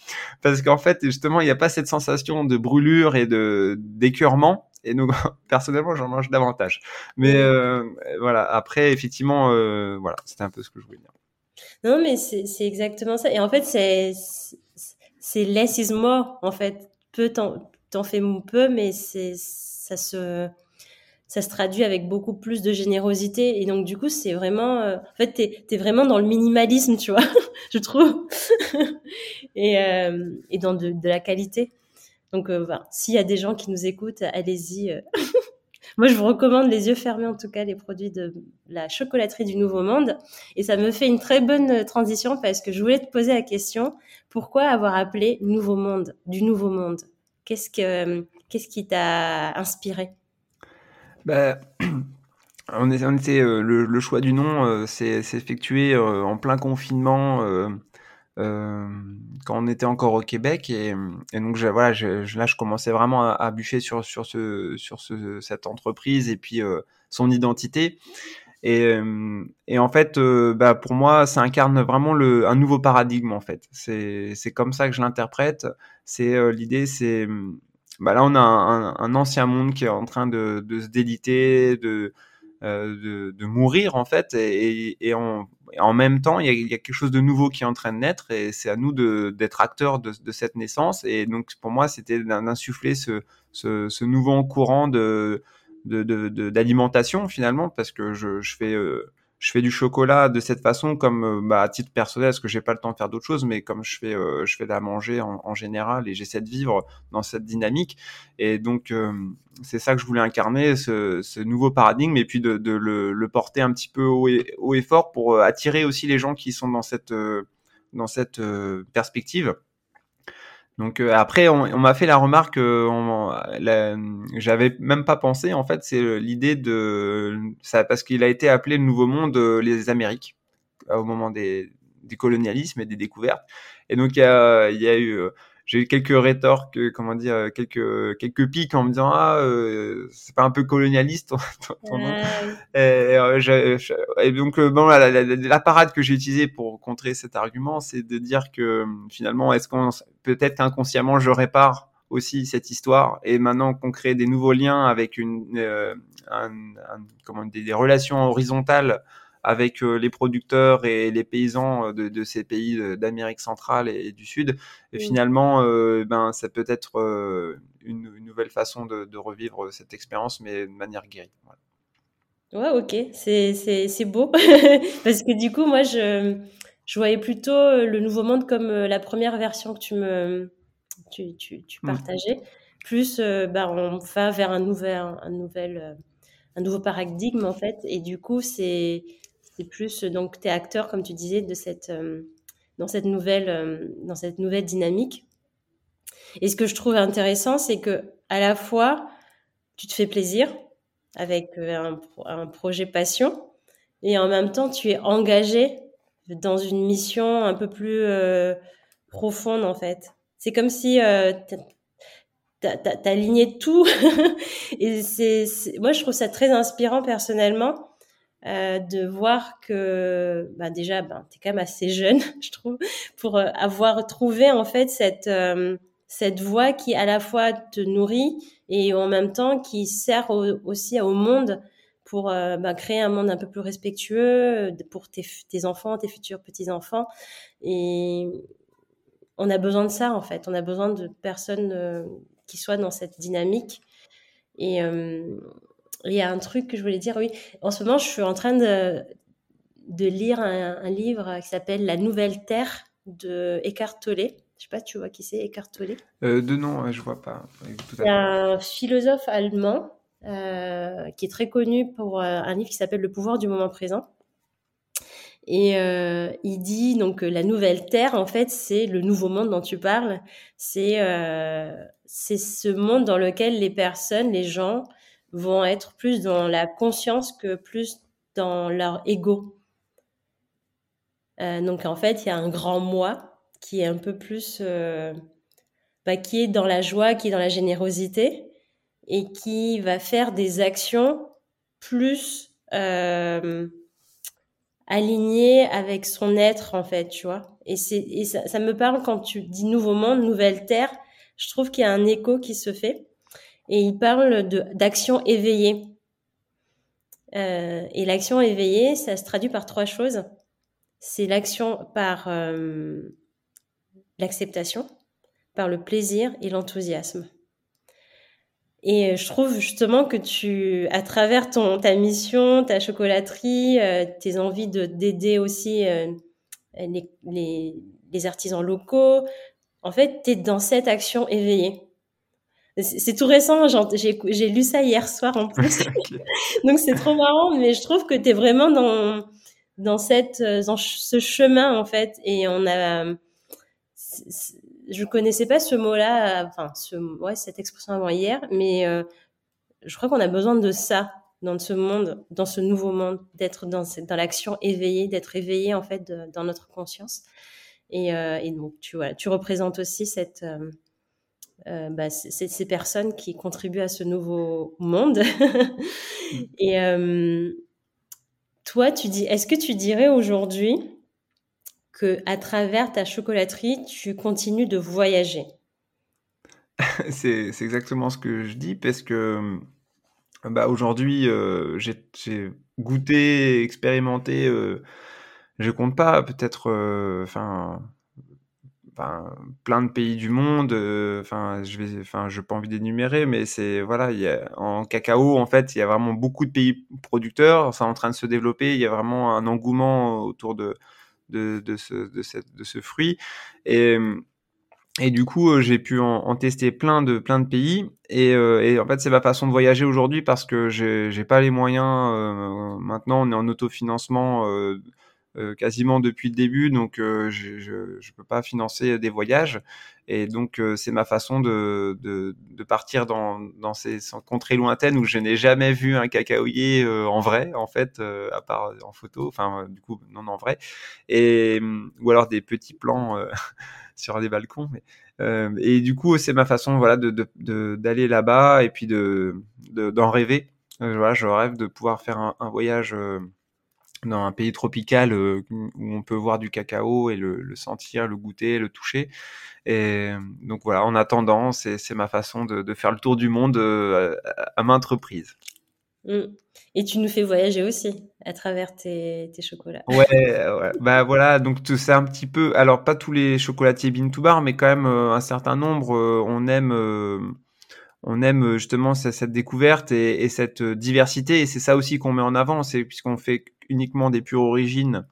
parce qu'en fait justement il n'y a pas cette sensation de brûlure et de d'écœurement et donc personnellement j'en mange davantage. Mais euh, voilà. Après effectivement euh, voilà. C'était un peu ce que je voulais dire non, mais c'est exactement ça. Et en fait, c'est c'est less is more. En fait, peu t'en fais peu, mais c'est ça se ça se traduit avec beaucoup plus de générosité. Et donc, du coup, c'est vraiment, euh, en fait, t'es es vraiment dans le minimalisme, tu vois, je trouve, et, euh, et dans de, de, la qualité. Donc, euh, s'il y a des gens qui nous écoutent, allez-y. Euh. Moi, je vous recommande les yeux fermés, en tout cas, les produits de la chocolaterie du Nouveau Monde. Et ça me fait une très bonne transition parce que je voulais te poser la question, pourquoi avoir appelé Nouveau Monde, du Nouveau Monde? Qu'est-ce que, qu'est-ce qui t'a inspiré? Bah, on, était, euh, le, choix du nom euh, s'est effectué euh, en plein confinement euh, quand on était encore au Québec et, donc voilà, là je commençais vraiment à, bûcher sur sur ce sur ce, cette entreprise et puis euh, son identité. Et, euh, et en fait euh, bah, pour moi ça incarne vraiment le un nouveau paradigme en fait. C'est c'est comme ça que je l'interprète. C'est euh, l'idée c'est bah là on a un, un, ancien monde qui est en train de, de se déliter de de, de, mourir en fait et, en même temps, il y, a, quelque chose de nouveau qui est en train de naître et c'est à nous d'être acteurs de, cette naissance. Et donc, pour moi, c'était d'insuffler ce, nouveau courant de d'alimentation finalement parce que je, je fais euh, je fais du chocolat de cette façon comme euh, bah, à titre personnel parce que j'ai pas le temps de faire d'autres choses mais comme je fais euh, je fais de la manger en, en général et j'essaie de vivre dans cette dynamique. Et donc euh, c'est ça que je voulais incarner ce, ce, nouveau paradigme et puis de, de le, le, porter un petit peu haut et, haut et, fort pour attirer aussi les gens qui sont dans cette dans cette perspective Donc après, on, m'a fait la remarque, j'avais même pas pensé. En fait, c'est l'idée de ça parce qu'il a été appelé le Nouveau Monde les Amériques au moment des, du colonialisme et des découvertes. Et donc il y y a eu j'ai eu quelques rétorques, comment dire, quelques quelques pics en me disant ah euh, c'est pas un peu colonialiste ton, nom. Et, euh, et, donc euh, bon la, la, parade que j'ai utilisée pour contrer cet argument, c'est de dire que finalement est-ce qu'on peut-être inconsciemment je répare aussi cette histoire et maintenant qu'on crée des nouveaux liens avec une un, comment des, des relations horizontales avec euh, les producteurs et les paysans euh, de, de ces pays d'Amérique centrale et, du Sud. Et finalement, euh, ben, ça peut être une, nouvelle façon de, de, revivre cette expérience, mais de manière guérie. Ouais, ok, c'est beau. Parce que du coup, moi, je, je voyais plutôt le Nouveau Monde comme la première version que tu me tu, tu, tu mmh. partageais. Plus, bah, on va vers un nouvel, un, nouvel, un nouveau paradigme, en fait. Et du coup, c'est c'est plus donc tu es acteur comme tu disais de cette euh, dans cette nouvelle euh, dans cette nouvelle dynamique. Et ce que je trouve intéressant, c'est que à la fois tu te fais plaisir avec euh, un, projet passion et en même temps tu es engagé dans une mission un peu plus profonde en fait. C'est comme si tu as aligné tout et c'est moi je trouve ça très inspirant personnellement euh, de voir que bah déjà ben tu es quand même assez jeune je trouve pour euh, avoir trouvé en fait cette euh, cette voie qui à la fois te nourrit et en même temps qui sert aussi au monde pour bah, créer un monde un peu plus respectueux pour tes, tes enfants tes futurs petits enfants et on a besoin de ça en fait. On a besoin de personnes qui soient dans cette dynamique. Et il y a un truc que je voulais dire, oui. En ce moment, je suis en train de, de lire un, livre qui s'appelle La Nouvelle Terre de Eckhart Tolle. Je sais pas, tu vois qui c'est, Eckhart Tolle? Euh, De nom, je vois pas. C'est un philosophe allemand euh, qui est très connu pour euh, un livre qui s'appelle Le pouvoir du moment présent. Et euh, il dit donc la nouvelle terre, en fait, c'est le nouveau monde dont tu parles. C'est c'est ce monde dans lequel les personnes, les gens vont être plus dans la conscience que plus dans leur ego. Euh, donc en fait, il y a un grand moi qui est un peu plus, euh, bah, qui est dans la joie, qui est dans la générosité et qui va faire des actions plus euh, alignées avec son être en fait, tu vois. Et et ça me parle quand tu dis nouveau monde, nouvelle terre. Je trouve qu'il y a un écho qui se fait et il parle d'action éveillée. Euh, et l'action éveillée, ça se traduit par trois choses. C'est l'action par euh, l'acceptation, par le plaisir et l'enthousiasme. Et je trouve justement que tu, à travers ton, ta mission, ta chocolaterie, euh, tes envies de d'aider aussi les, les, les, artisans locaux, en fait, tu es dans cette action éveillée. C'est tout récent, j'ai lu ça hier soir en plus. Donc c'est trop marrant, mais je trouve que tu es vraiment dans, dans, cette, dans ce chemin en fait. Et on a. Je connaissais pas ce mot-là, enfin, ce, ouais, cette expression avant hier, mais euh, je crois qu'on a besoin de ça dans ce monde, dans ce nouveau monde, d'être dans, dans l'action éveillée, d'être éveillé en fait dans notre conscience. Et, euh, et donc tu, vois, tu représentes aussi cette. Euh, euh, bah, c'est ces personnes qui contribuent à ce nouveau monde. et euh, toi, tu dis, est-ce que tu dirais aujourd'hui que à travers ta chocolaterie, tu continues de voyager? C'est exactement ce que je dis parce que bah, aujourd'hui, euh, j'ai goûté, expérimenté. je compte pas, peut-être, enfin plein de pays du monde. Euh, enfin, je vais, enfin, je pas envie d'énumérer, mais c'est voilà, il y a, en cacao, en fait, il y a vraiment beaucoup de pays producteurs. C'est en train de se développer. Il y a vraiment un engouement autour de de, de ce de, ce fruit et et du coup, euh, j'ai pu en, tester plein de plein de pays et, euh, et en fait, c'est ma façon de voyager aujourd'hui parce que j'ai pas les moyens. maintenant, on est en autofinancement quasiment depuis le début, donc je, je, peux pas financer des voyages. Et donc c'est ma façon de, de, de, partir dans, dans ces contrées lointaines où je n'ai jamais vu un cacaoyer en vrai, en fait, à part en photo, enfin du coup non en vrai, et ou alors des petits plans sur des balcons. Et du coup c'est ma façon voilà de d'aller là-bas et puis de d'en rêver. voilà, je rêve de pouvoir faire un, un voyage dans un pays tropical euh, où on peut voir du cacao et le, sentir, le goûter, le toucher. Et donc voilà, en attendant, c'est ma façon de, faire le tour du monde euh, à, maintes reprises. Mmh. Et tu nous fais voyager aussi à travers tes, chocolats. Ouais, ouais, bah voilà, donc c'est un petit peu, alors pas tous les chocolatiers Bean to Bar, mais quand même euh, un certain nombre, on aime on aime justement cette, découverte et, cette diversité et c'est ça aussi qu'on met en avant puisqu'on fait uniquement des pures origines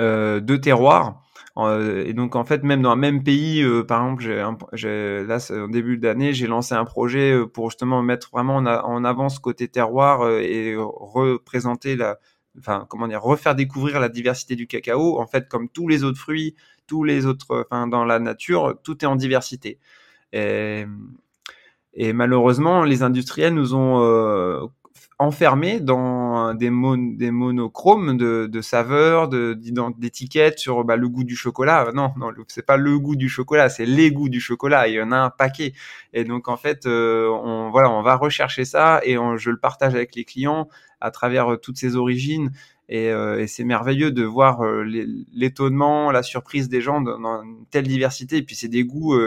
euh, de terroir. Euh, et donc en fait, même dans un même pays, euh, par exemple, j'ai, là, en début d'année, j'ai lancé un projet pour justement mettre vraiment en, avant ce côté terroir et représenter la, enfin comment dire, refaire découvrir la diversité du cacao. En fait, comme tous les autres fruits, tous les autres, enfin dans la nature, tout est en diversité. Et malheureusement, les industriels nous ont enfermé dans des, monochromes de, de saveurs, d'étiquettes sur bah, le goût du chocolat. Non, non, c'est pas le goût du chocolat, c'est les goûts du chocolat. Il y en a un paquet. Et donc en fait, euh, on voilà, on va rechercher ça et je le partage avec les clients à travers euh, toutes ces origines. Et, euh, et c'est merveilleux de voir l'étonnement, la surprise des gens dans, une telle diversité. Et puis c'est des goûts,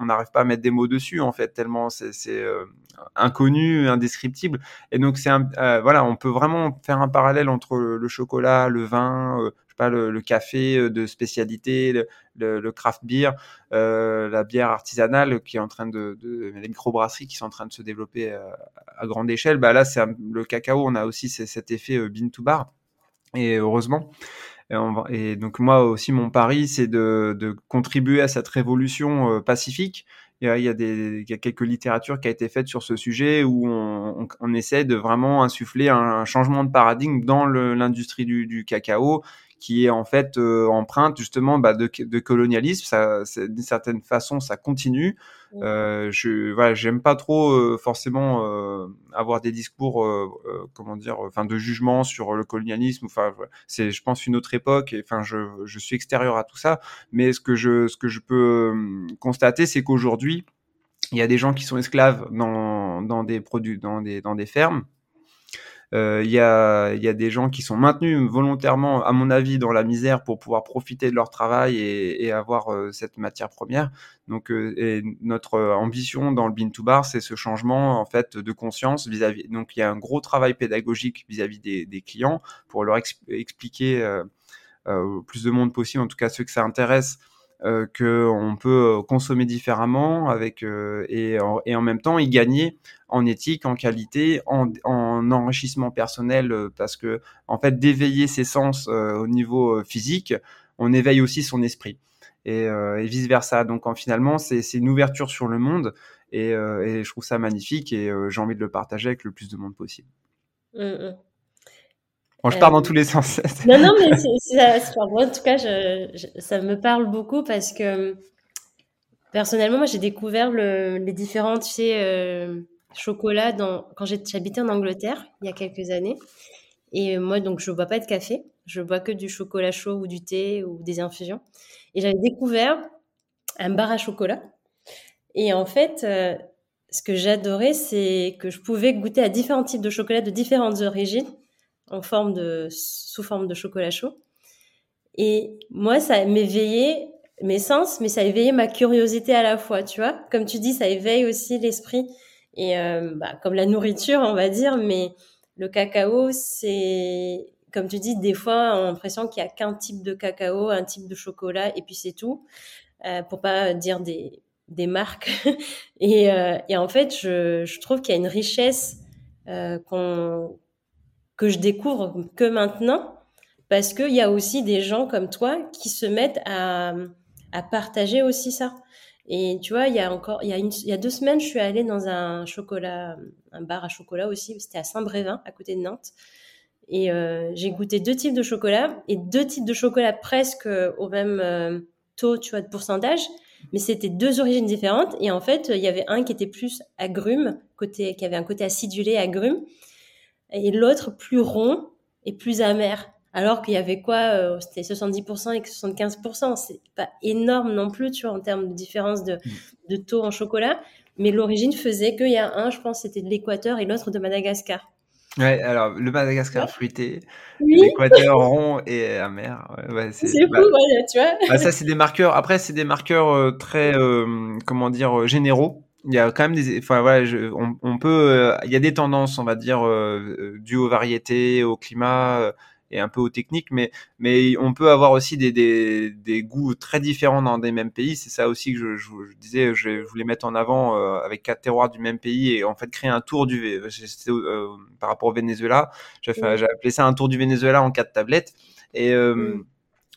on n'arrive pas à mettre des mots dessus en fait, tellement c'est inconnu, indescriptible. Et donc c'est euh, voilà, on peut vraiment faire un parallèle entre le, chocolat, le vin, euh, pas, le, café euh, de spécialité, le, craft beer, la bière artisanale qui est en train de, de, les microbrasseries qui sont en train de se développer à, grande échelle. Bah là, c'est le cacao, on a aussi cet effet bean to bar. Et heureusement. Et, donc moi aussi, mon pari, c'est de, de, contribuer à cette révolution pacifique il y, a, des, il y a quelques littératures qui a été faites sur ce sujet où on essaie de vraiment insuffler un, un changement de paradigme dans l'industrie du, du, cacao qui est en fait euh, empreinte justement bah, de, de, colonialisme. Ça, d'une certaine façon, ça continue. Euh, je, voilà, j'aime pas trop euh, forcément euh, avoir des discours, comment dire, enfin de jugement sur le colonialisme. Enfin, c'est, je pense, une autre époque. Et enfin, je, je suis extérieur à tout ça. Mais ce que je, ce que je peux constater, c'est qu'aujourd'hui, il y a des gens qui sont esclaves dans, dans des produits, dans des, dans des fermes il y, a, des gens qui sont maintenus volontairement, à mon avis, dans la misère pour pouvoir profiter de leur travail et, avoir euh, cette matière première. Donc, euh, et notre ambition dans le Bean to Bar, c'est ce changement en fait de conscience vis-à-vis. donc, il y a un gros travail pédagogique vis-à-vis des, des, clients pour leur expliquer au plus de monde possible, en tout cas ceux que ça intéresse, euh, qu'on peut consommer différemment avec euh, et, en, et, en, même temps y gagner en éthique, en qualité, en, en enrichissement personnel euh, parce que en fait d'éveiller ses sens euh, au niveau physique, on éveille aussi son esprit et, et vice versa. Donc en, finalement c'est une ouverture sur le monde et, et, je trouve ça magnifique et j'ai envie de le partager avec le plus de monde possible. Mmh, je pars dans euh, tous les sens. non, non, mais c'est, moi, en tout cas, ça me parle beaucoup parce que personnellement, moi, j'ai découvert les différents, tu sais, euh, chocolats dans, quand j'habitais en Angleterre il y a quelques années. Et moi, donc, je bois pas de café. Je bois que du chocolat chaud ou du thé ou des infusions. Et j'avais découvert un bar à chocolat. Et en fait, euh, ce que j'adorais, c'est que je pouvais goûter à différents types de chocolat de différentes origines en forme de, sous forme de chocolat chaud. Et moi, ça m'éveillait mes sens, mais ça éveillait ma curiosité à la fois, tu vois. Comme tu dis, ça éveille aussi l'esprit. Et euh, bah, comme la nourriture, on va dire, mais le cacao, c'est, comme tu dis, des fois, on a l'impression qu'il y a qu'un type de cacao, un type de chocolat, et puis c'est tout, euh, pour pas dire des, des marques. et, euh, et en fait, je, je trouve qu'il y a une richesse euh, qu'on que je découvre que maintenant, parce qu'il y a aussi des gens comme toi qui se mettent à, partager aussi ça. Et tu vois, il y a encore, il y a, il y a deux semaines, je suis allée dans un chocolat, un bar à chocolat aussi, c'était à Saint-Brévin, à côté de Nantes. Et j'ai goûté deux types de chocolat et deux types de chocolat presque au même taux, tu vois, de pourcentage. Mais c'était deux origines différentes. Et en fait, il y avait un qui était plus agrume, côté, qui avait un côté acidulé, agrume, et l'autre plus rond et plus amer. Alors qu'il y avait quoi euh, C'était 70% et 75%. C'est pas énorme non plus, tu vois, en termes de différence de, mm. de taux en chocolat. Mais l'origine faisait qu'il y a un, je pense, c'était de l'Équateur et l'autre de Madagascar. Ouais, alors le Madagascar fruité, l'Équateur rond et amer. c'est fou, bah, tu vois. Bah, ça, c'est des marqueurs. Après, c'est des marqueurs euh, très, euh, comment dire, généraux il y a quand même des enfin voilà on, on, peut il y a des tendances on va dire euh, dues aux variétés au climat et un peu aux techniques, mais, mais on peut avoir aussi des, des, des goûts très différents dans des mêmes pays. C'est ça aussi que je, je, disais, je voulais mettre en avant euh, avec quatre terroirs du même pays et en fait créer un tour du euh, par rapport au Venezuela. J'ai appelé ça un tour du Venezuela en quatre tablettes. Et euh,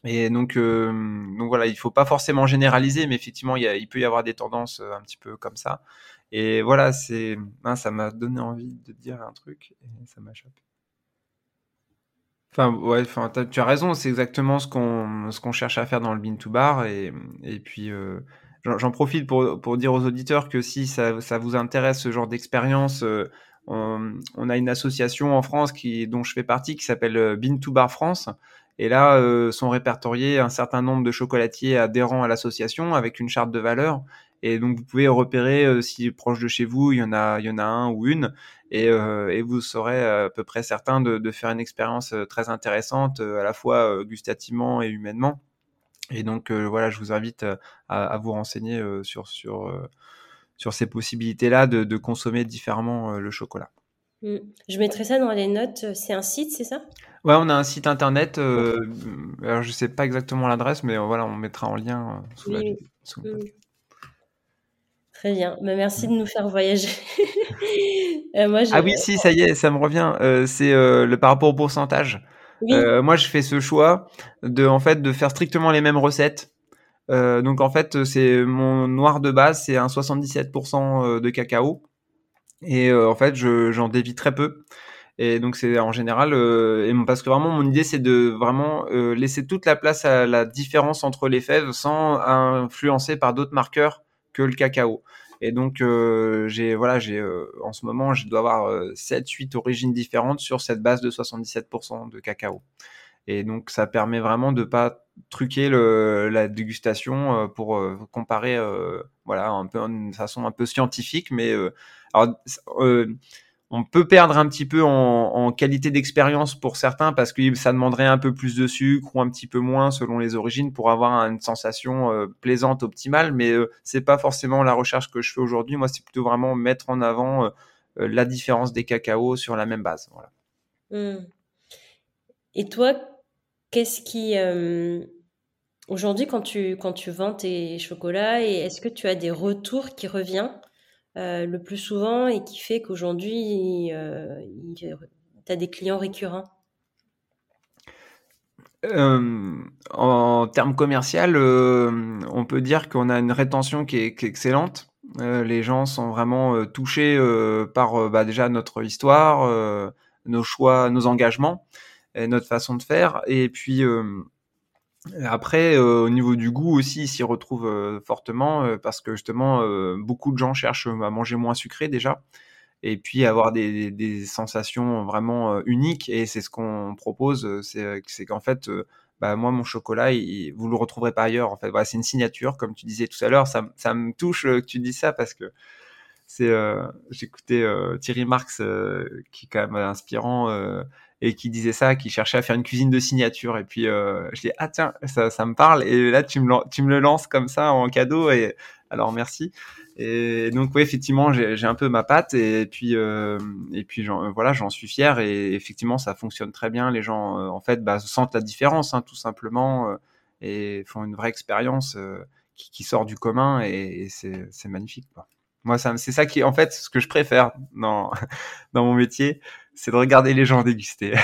Et donc, donc voilà, il faut pas forcément généraliser, mais effectivement, il, peut y avoir des tendances un petit peu comme ça. Et voilà, c'est, hein, ça m'a donné envie de dire un truc et ça m'a échappé. Enfin, ouais, enfin, tu as raison, c'est exactement ce qu'on ce cherche à faire dans le Bean to Bar. Et, et puis, euh, j'en profite pour, pour dire aux auditeurs que si ça, ça vous intéresse ce genre d'expérience, euh, on, a une association en France qui, dont je fais partie qui s'appelle euh, Bean to Bar France. Et là, euh, sont répertoriés un certain nombre de chocolatiers adhérents à l'association avec une charte de valeur. Et donc, vous pouvez repérer euh, si proche de chez vous, il y en a, il un ou une. Et, euh, vous serez à peu près certain de, faire une expérience très intéressante, à la fois gustativement et humainement. Et donc, voilà, je vous invite à, vous renseigner sur, ces possibilités-là de, consommer différemment le chocolat. Mmh. Je mettrai ça dans les notes. C'est un site, c'est ça? Ouais, on a un site internet. Euh, alors, je sais pas exactement l'adresse, mais voilà, on mettra en lien sous la vidéo. Mmh. Très bien. Bah, merci de nous faire voyager. euh, moi, ah oui, si, ça y est, ça me revient. Euh, c'est euh, le par rapport au pourcentage. Oui. Euh, moi, je fais ce choix de, en fait, de faire strictement les mêmes recettes. donc, en fait, c'est mon noir de base, c'est un 77% de cacao. Et en fait, j'en dévie très peu. Et donc c'est en général, et parce que vraiment mon idée c'est de vraiment laisser toute la place à la différence entre les fèves sans influencer par d'autres marqueurs que le cacao. Et donc euh, j'ai voilà, j'ai euh, en ce moment, je dois avoir euh, 7 8 origines différentes sur cette base de 77% de cacao. Et donc ça permet vraiment de pas truquer le, la dégustation pour comparer voilà, un de façon un peu scientifique mais alors on peut perdre un petit peu en, qualité d'expérience pour certains parce que ça demanderait un peu plus de sucre ou un petit peu moins selon les origines pour avoir une sensation euh, plaisante, optimale. Mais euh, c'est pas forcément la recherche que je fais aujourd'hui. Moi, c'est plutôt vraiment mettre en avant euh, la différence des cacaos sur la même base. Voilà. Mmh. Et toi, qu'est-ce qui aujourd'hui quand tu quand tu vends tes chocolats est-ce que tu as des retours qui reviennent euh, le plus souvent et qui fait qu'aujourd'hui, euh, tu as des clients récurrents? Euh, en termes commercial, on peut dire qu'on a une rétention qui est, excellente. les gens sont vraiment touchés par bah, déjà notre histoire, nos choix, nos engagements, notre façon de faire. Et puis après, euh, au niveau du goût aussi, il s'y retrouve euh, fortement euh, parce que justement, beaucoup de gens cherchent à manger moins sucré déjà et puis avoir des, sensations vraiment uniques. Et c'est ce qu'on propose, c'est qu'en fait, bah, moi, mon chocolat, il, vous le retrouverez pas ailleurs. En fait, c'est une signature, comme tu disais tout à l'heure. Ça me touche que tu dis ça parce que c'est, j'écoutais Thierry Marx, qui est quand même inspirant et qui disait ça, qui cherchait à faire une cuisine de signature. Et puis euh, je dis ah tiens ça, ça me parle et là tu me tu me le lances comme ça en cadeau et alors merci. Et donc oui effectivement j'ai un peu ma patte et puis euh, et puis voilà j'en suis fier et effectivement ça fonctionne très bien. Les gens euh, en fait bah, sentent la différence hein, tout simplement euh, et font une vraie expérience euh, qui, qui, sort du commun et, et c'est magnifique quoi. Moi, c'est ça qui, en fait, ce que je préfère dans, dans mon métier, c'est de regarder les gens déguster.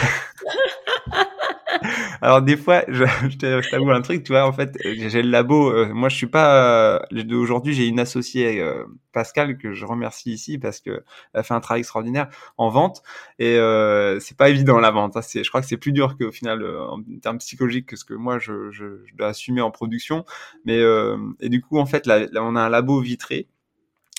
Alors des fois, je, je t'avoue un truc, tu vois, en fait, j'ai le labo. Euh, moi, je suis pas. Euh, aujourd'hui, j'ai une associée, euh, Pascal, que je remercie ici parce que elle fait un travail extraordinaire en vente. Et euh, c'est pas évident la vente. Hein, je crois que c'est plus dur qu'au final en termes psychologiques que ce que moi je, je, je dois assumer en production. Mais et du coup, en fait, là, on a un labo vitré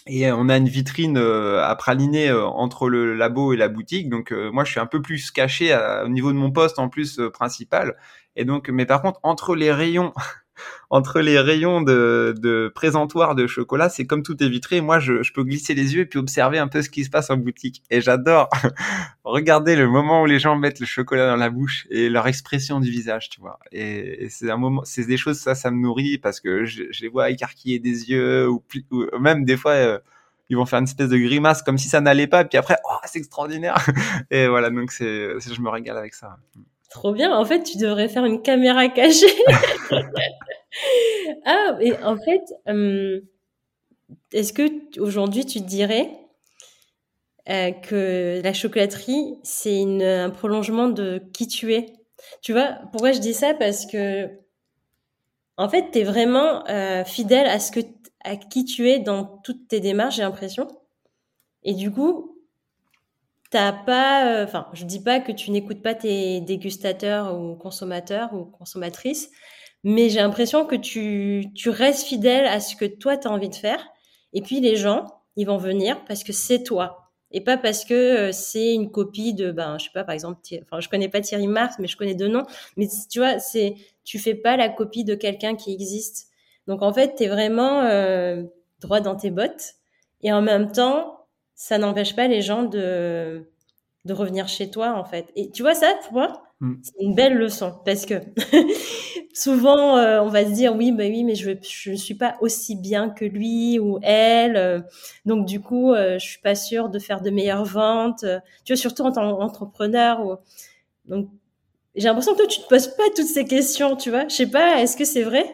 et on a une vitrine euh, à praliner euh, entre le labo et la boutique. Donc euh, moi, je suis un peu plus caché au niveau de mon poste en plus principal. Et donc, mais par contre, entre les rayons entre les rayons de, présentoir de chocolat, c'est comme tout est vitré. Moi, je, peux glisser les yeux et puis observer un peu ce qui se passe en boutique. Et j'adore regarder le moment où les gens mettent le chocolat dans la bouche et leur expression du visage, tu vois. Et, c'est un moment, c'est des choses ça, ça me nourrit parce que je, les vois écarquiller des yeux ou, ou même des fois. Euh, ils vont faire une espèce de grimace comme si ça n'allait pas, et puis après, oh, c'est extraordinaire. et voilà, donc c'est, je me régale avec ça. Trop bien. En fait, tu devrais faire une caméra cachée. ah, et en fait, euh, est-ce que aujourd'hui tu dirais euh, que la chocolaterie, c'est un prolongement de qui tu es? Tu vois, pourquoi je dis ça? Parce que, en fait, tu es vraiment euh, fidèle à, ce que, à qui tu es dans toutes tes démarches, j'ai l'impression. Et du coup, t'as pas, euh, enfin, je dis pas que tu n'écoutes pas tes dégustateurs ou consommateurs ou consommatrices, mais j'ai l'impression que tu, tu restes fidèle à ce que toi tu as envie de faire. Et puis les gens, ils vont venir parce que c'est toi et pas parce que euh, c'est une copie de, ben, je sais pas, par exemple, enfin, je connais pas Thierry Marx, mais je connais deux noms. Mais tu vois, c'est, tu fais pas la copie de quelqu'un qui existe. Donc en fait, tu es vraiment euh, droit dans tes bottes. Et en même temps, ça n'empêche pas les gens de, de revenir chez toi, en fait. Et tu vois, ça, pour moi, mm. c'est une belle leçon parce que souvent, euh, on va se dire, oui, bah oui, mais je ne suis pas aussi bien que lui ou elle. Euh, donc, du coup, euh, je suis pas sûre de faire de meilleures ventes. tu vois, surtout en tant qu'entrepreneur. Ou... Donc, j'ai l'impression que toi, tu te poses pas toutes ces questions, tu vois. Je sais pas, est-ce que c'est vrai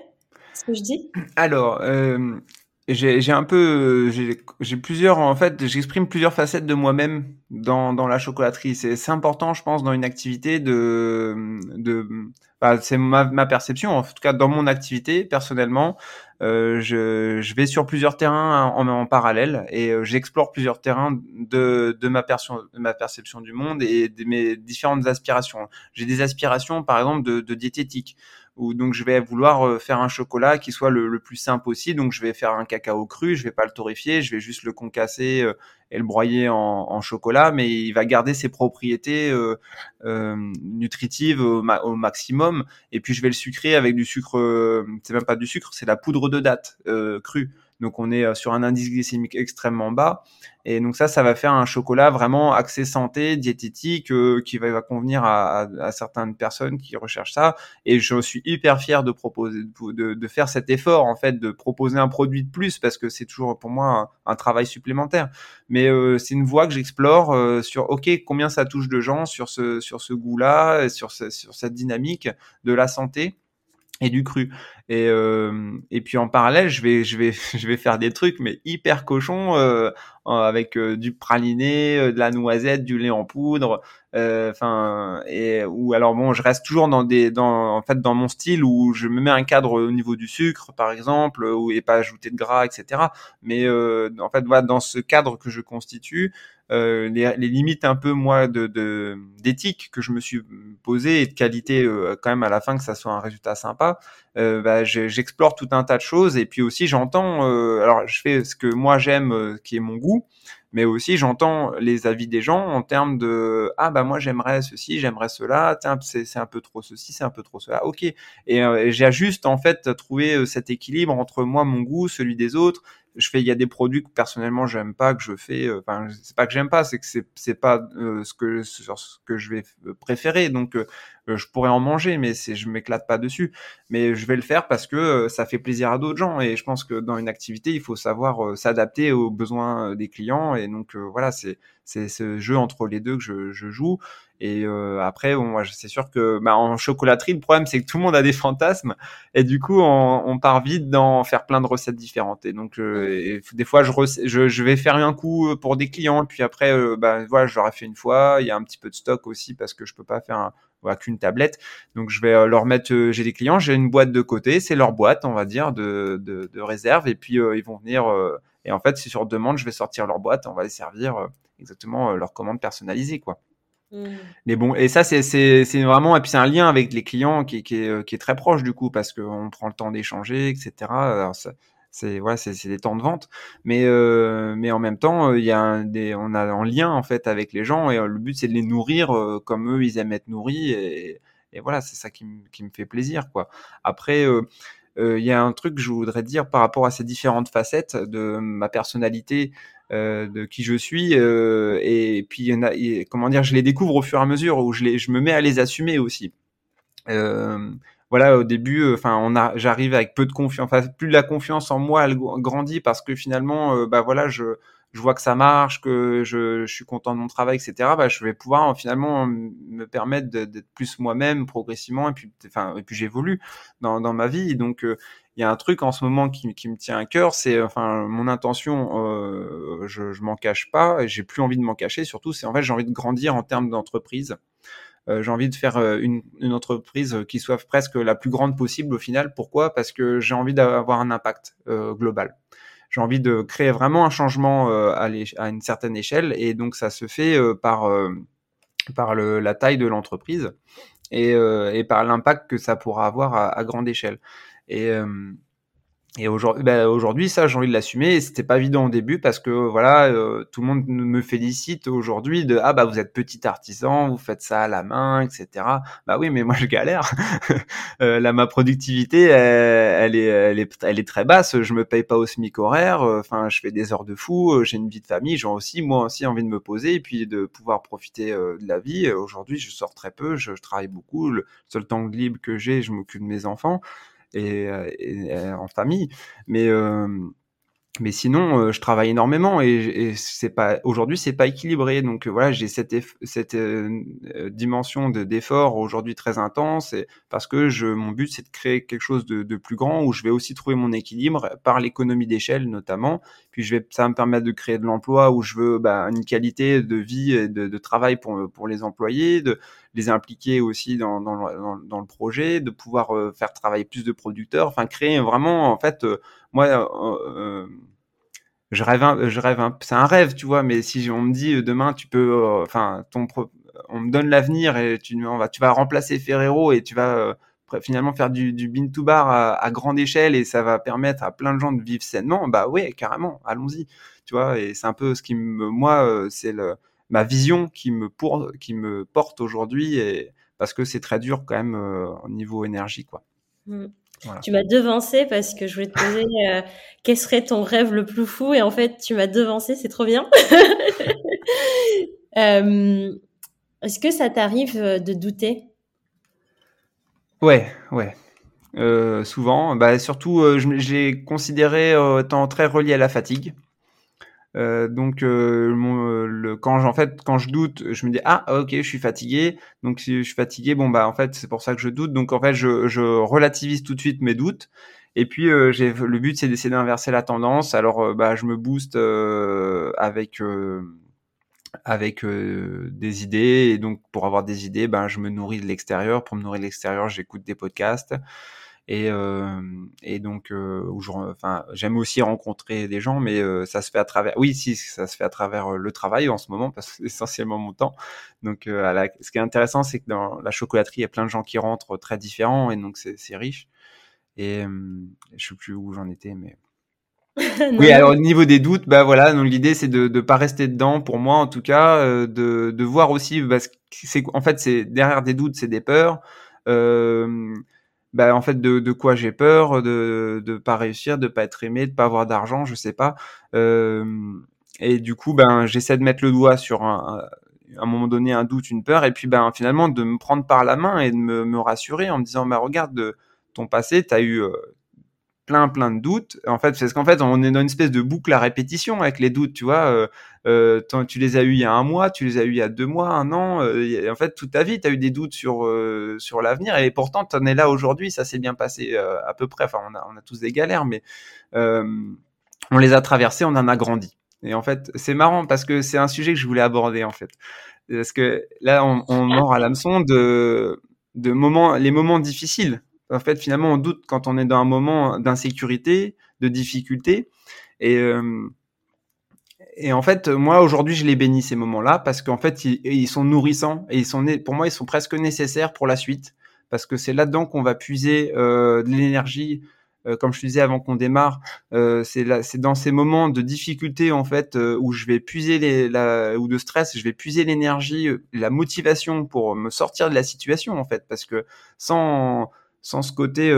ce que je dis? Alors, j'ai un peu j'ai plusieurs en fait j'exprime plusieurs facettes de moi-même dans, dans la chocolaterie. C'est important je pense dans une activité de de bah, c'est ma, ma perception. En tout cas dans mon activité personnellement euh, je, je vais sur plusieurs terrains en, en parallèle et euh, j'explore plusieurs terrains de, de ma, perception, ma perception du monde et de mes différentes aspirations. J'ai des aspirations, par exemple, de, de diététique donc je vais vouloir euh, faire un chocolat qui soit le, plus simple possible. Donc je vais faire un cacao cru, je vais pas le torréfier, je vais juste le concasser euh, et le broyer en, chocolat, mais il va garder ses propriétés euh, euh nutritives au, maximum. Et puis je vais le sucrer avec du sucre, c'est même pas du sucre, c'est la poudre de date crue. Donc on est sur un indice glycémique extrêmement bas. Et donc ça, ça va faire un chocolat vraiment axé santé, diététique, euh, qui va, convenir à, certaines personnes qui recherchent ça. Et je suis hyper fier de proposer, de, faire cet effort en fait, de proposer un produit de plus parce que c'est toujours pour moi un, travail supplémentaire. Mais euh, c'est une voie que j'explore euh, sur ok combien ça touche de gens sur ce goût-là, sur cette dynamique de la santé et du cru. Et, euh, et puis en parallèle, je vais, je vais, je vais faire des trucs mais hyper cochons euh, avec euh, du praliné, euh, de la noisette, du lait en poudre. Euh, enfin, et ou alors bon, je reste toujours dans des, dans en fait dans mon style où je me mets un cadre au niveau du sucre, par exemple, ou et pas ajouter de gras, etc. Mais en fait, voilà, dans ce cadre que je constitue, euh, les, les, limites un peu moi de d'éthique que je me suis posé et de qualité euh, quand même à la fin que ça soit un résultat sympa euh, bah, j'explore tout un tas de choses et puis aussi j'entends alors je fais ce que moi j'aime qui est mon goût mais aussi j'entends les avis des gens en termes de ah bah moi j'aimerais ceci, j'aimerais cela, c'est un peu trop ceci, c'est un peu trop cela. OK. Et, euh, j'ajuste en fait trouver euh, cet équilibre entre moi mon goût, celui des autres. Je fais il y a des produits que personnellement j'aime pas que je fais euh, enfin c'est pas que j'aime pas, c'est que c'est pas ce que ce que je vais préférer. Donc euh, je pourrais en manger, mais c'est, je m'éclate pas dessus. Mais je vais le faire parce que euh, ça fait plaisir à d'autres gens. Et je pense que dans une activité, il faut savoir euh, s'adapter aux besoins des clients. Et donc voilà, c'est c'est ce jeu entre les deux que je, je joue. Et euh, après, bon, moi, c'est sûr que bah, en chocolaterie, le problème, c'est que tout le monde a des fantasmes. Et du coup, on, on part vite dans faire plein de recettes différentes. Et donc, euh, des fois, je, je, je, vais faire un coup pour des clients. puis après, euh, bah, voilà, je l'aurais fait une fois. Il y a un petit peu de stock aussi parce que je peux pas faire un, voilà, qu'une tablette. Donc, je vais leur mettre, j'ai des clients, j'ai une boîte de côté. C'est leur boîte, on va dire, de, de, de réserve. Et puis, ils vont venir. et en fait, c'est sur demande, je vais sortir leur boîte. On va les servir exactement leur commande personnalisée, quoi. Mmh. Mais bon, et ça, c'est vraiment, et puis c'est un lien avec les clients qui, qui, est, euh, qui est très proche du coup, parce qu'on prend le temps d'échanger, etc. c'est voilà, c'est des temps de vente, mais euh, mais en même temps, euh, il y a des, on a un lien en fait avec les gens et le but c'est de les nourrir comme eux ils aiment être nourris et, et voilà, c'est ça qui, qui, me fait plaisir quoi. Après. il y a un truc que je voudrais dire par rapport à ces différentes facettes de ma personnalité euh, de qui je suis euh, et puis comment dire je les découvre au fur et à mesure où je les je me mets à les assumer aussi euh, voilà au début enfin on a j'arrive avec peu de confiance enfin plus la confiance en moi elle grandit parce que finalement bah voilà je je vois que ça marche, que je, je, suis content de mon travail, etc. Bah, je vais pouvoir finalement me permettre d'être plus moi-même progressivement et puis, enfin, et puis j'évolue dans, dans ma vie. Donc, il y a un truc en ce moment qui, qui me tient à cœur, c'est enfin mon intention, euh, je, je m'en cache pas, j'ai plus envie de m'en cacher. Surtout, c'est en fait j'ai envie de grandir en termes d'entreprise. Euh, j'ai envie de faire euh, une, une, entreprise qui soit presque la plus grande possible au final. Pourquoi? Parce que j'ai envie d'avoir un impact euh, global. J'ai envie de créer vraiment un changement euh, à, à, une certaine échelle, et donc ça se fait euh, par par le, la taille de l'entreprise et, et, par l'impact que ça pourra avoir à, à grande échelle. Et, euh, et aujourd'hui, bah, aujourd'hui, ça, j'ai envie de l'assumer. C'était pas évident au début parce que voilà, euh, tout le monde me félicite aujourd'hui de ah bah vous êtes petit artisan, vous faites ça à la main, etc. Bah oui, mais moi je galère. euh, là, ma productivité, elle, est, elle est, elle est très basse. Je me paye pas au smic horaire. Enfin, je fais des heures de fou. J'ai une vie de famille. J'ai aussi moi aussi envie de me poser et puis de pouvoir profiter euh, de la vie. Aujourd'hui, je sors très peu. Je, je travaille beaucoup. Le seul temps libre que j'ai, je m'occupe de mes enfants et, euh, euh, en famille. Mais mais sinon, je travaille énormément et, et c'est pas aujourd'hui, c'est pas équilibré. Donc voilà, j'ai cette cette dimension de d'effort aujourd'hui très intense, et parce que je mon but c'est de créer quelque chose de, de, plus grand où je vais aussi trouver mon équilibre par l'économie d'échelle notamment. Puis je vais ça va me permettre de créer de l'emploi où je veux bah, une qualité de vie et de, de travail pour pour les employés, de les impliquer aussi dans, dans, dans, le projet, de pouvoir euh, faire travailler plus de producteurs, enfin créer vraiment, en fait, euh, moi, euh, je rêve, je rêve, c'est un rêve, tu vois, mais si on me dit demain, tu peux, enfin, ton, on me donne l'avenir et tu, vas remplacer Ferrero et tu vas finalement faire du, bin to bar à, grande échelle et ça va permettre à plein de gens de vivre sainement, bah ouais, carrément, allons-y, tu vois, et c'est un peu ce qui me, moi, c'est le, ma vision qui me, pour, qui me porte aujourd'hui et parce que c'est très dur quand même euh, au niveau énergie quoi. Mmh. Tu m'as devancé parce que je voulais te poser euh, quel serait ton rêve le plus fou et en fait tu m'as devancé, c'est trop bien. euh, Est-ce que ça t'arrive euh, de douter? Ouais, ouais. Euh, souvent, bah, surtout, j'ai considéré étant très relié à la fatigue. Euh, donc euh, euh, le, quand en fait quand je doute, je me dis ah ok je suis fatigué. Donc si je suis fatigué, bon bah en fait c'est pour ça que je doute. Donc en fait je, je relativise tout de suite mes doutes. Et puis euh, j'ai le but c'est d'essayer d'inverser la tendance. Alors bah je me booste avec avec des idées et donc pour avoir des idées, ben je me nourris de l'extérieur. Pour me nourrir de l'extérieur, j'écoute des podcasts. Et, euh, et donc, euh, enfin, j'aime aussi rencontrer des gens, mais euh, ça se fait à travers. Oui, si, ça se fait à travers le travail en ce moment, parce que c'est essentiellement mon temps. Donc, à la, ce qui est intéressant, c'est que dans la chocolaterie, il y a plein de gens qui rentrent très différents, et donc c'est riche. Et je sais plus où j'en étais, mais. oui, alors au niveau des doutes, bah voilà, donc l'idée c'est de ne pas rester dedans, pour moi en tout cas, de, de voir aussi, parce que c'est en fait c'est derrière des doutes, c'est des peurs. Euh, bah, en fait de, de quoi j'ai peur, de de pas réussir, de pas être aimé, de pas avoir d'argent, je sais pas. Euh, et du coup, ben j'essaie de mettre le doigt sur un, à un moment donné un doute, une peur, et puis ben finalement de me prendre par la main et de me, me rassurer en me disant bah regarde de ton passé, tu as eu euh, plein plein de doutes. En fait, parce qu'en fait, on est dans une espèce de boucle à répétition avec les doutes, tu vois. Euh, euh, tu les as eu il y a un mois, tu les as eu il y a deux mois, un an. Euh, en fait, toute ta vie, tu as eu des doutes sur euh, sur l'avenir et pourtant tu en es là aujourd'hui. Ça s'est bien passé à peu près. Enfin, on a on a tous des galères, mais on les a traversés, on en a grandi. Et en fait, c'est marrant parce que c'est un sujet que je voulais aborder en fait, parce que là, on, on mord à l'hameçon de de moments, les moments difficiles. En fait, finalement, on doute quand on est dans un moment d'insécurité, de difficulté. Et, euh, et en fait, moi, aujourd'hui, je les bénis ces moments-là parce qu'en fait, ils, sont nourrissants et ils sont, pour moi, ils sont presque nécessaires pour la suite parce que c'est là-dedans qu'on va puiser euh, de l'énergie. Euh, comme je te disais avant qu'on démarre, euh, c'est dans ces moments de difficulté en fait euh, où je vais puiser les, la, ou de stress, je vais puiser l'énergie, la motivation pour me sortir de la situation en fait, parce que sans sans ce côté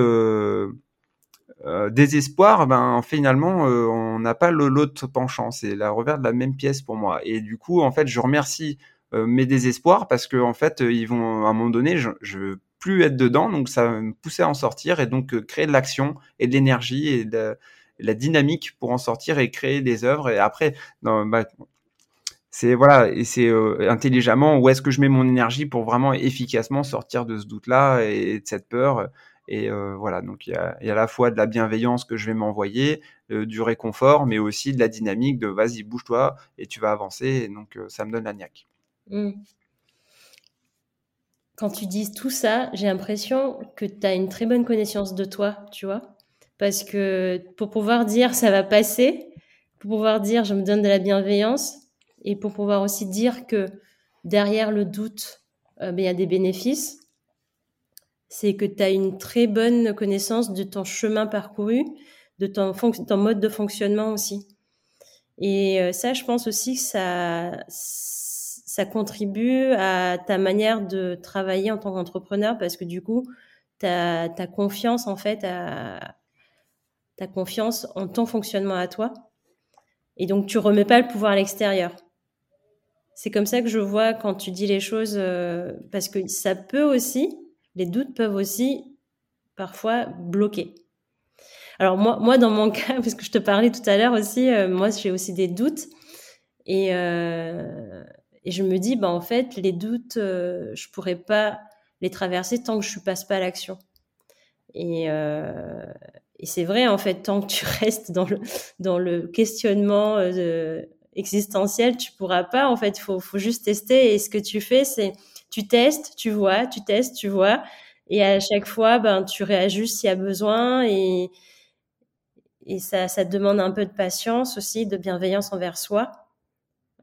euh, désespoir, ben finalement euh, on n'a pas l'autre penchant, c'est la revers de la même pièce pour moi. Et du coup, en fait, je remercie euh, mes désespoirs parce que en fait, ils vont à un moment donné, je, je veux plus être dedans, donc ça me pousser à en sortir et donc créer de l'action et de l'énergie et de, la dynamique pour en sortir et créer des œuvres. Et après, bah, c'est voilà, et c'est intelligemment où est-ce que je mets mon énergie pour vraiment efficacement sortir de ce doute-là et de cette peur et euh, voilà, donc il y a, à la fois de la bienveillance que je vais m'envoyer, euh, du réconfort, mais aussi de la dynamique de vas-y, bouge-toi et tu vas avancer. Et donc euh, ça me donne la niaque. Mmh. Quand tu dis tout ça, j'ai l'impression que tu as une très bonne connaissance de toi, tu vois? Parce que pour pouvoir dire ça va passer, pour pouvoir dire je me donne de la bienveillance, et pour pouvoir aussi dire que derrière le doute, ben, il y a des bénéfices, c'est que tu as une très bonne connaissance de ton chemin parcouru, de ton, mode de fonctionnement aussi. Et euh, ça, je pense aussi que ça, ça contribue à ta manière de travailler en tant qu'entrepreneur parce que du coup, tu as, confiance en fait, à, ta confiance en ton fonctionnement à toi. Et donc, tu remets pas le pouvoir à l'extérieur. C'est comme ça que je vois quand tu dis les choses, euh, parce que ça peut aussi, les doutes peuvent aussi parfois bloquer. Alors moi, moi dans mon cas, parce que je te parlais tout à l'heure aussi, euh, moi j'ai aussi des doutes et, euh, et je me dis, bah en fait, les doutes, euh, je pourrais pas les traverser tant que je passe pas à l'action. Et, euh, et c'est vrai en fait, tant que tu restes dans le dans le questionnement existentiel, tu pourras pas. En fait, faut, faut juste tester. Et ce que tu fais, c'est tu testes, tu vois, tu testes, tu vois. Et à chaque fois, ben, tu réajustes s'il y a besoin. Et, et ça, ça demande un peu de patience aussi, de bienveillance envers soi.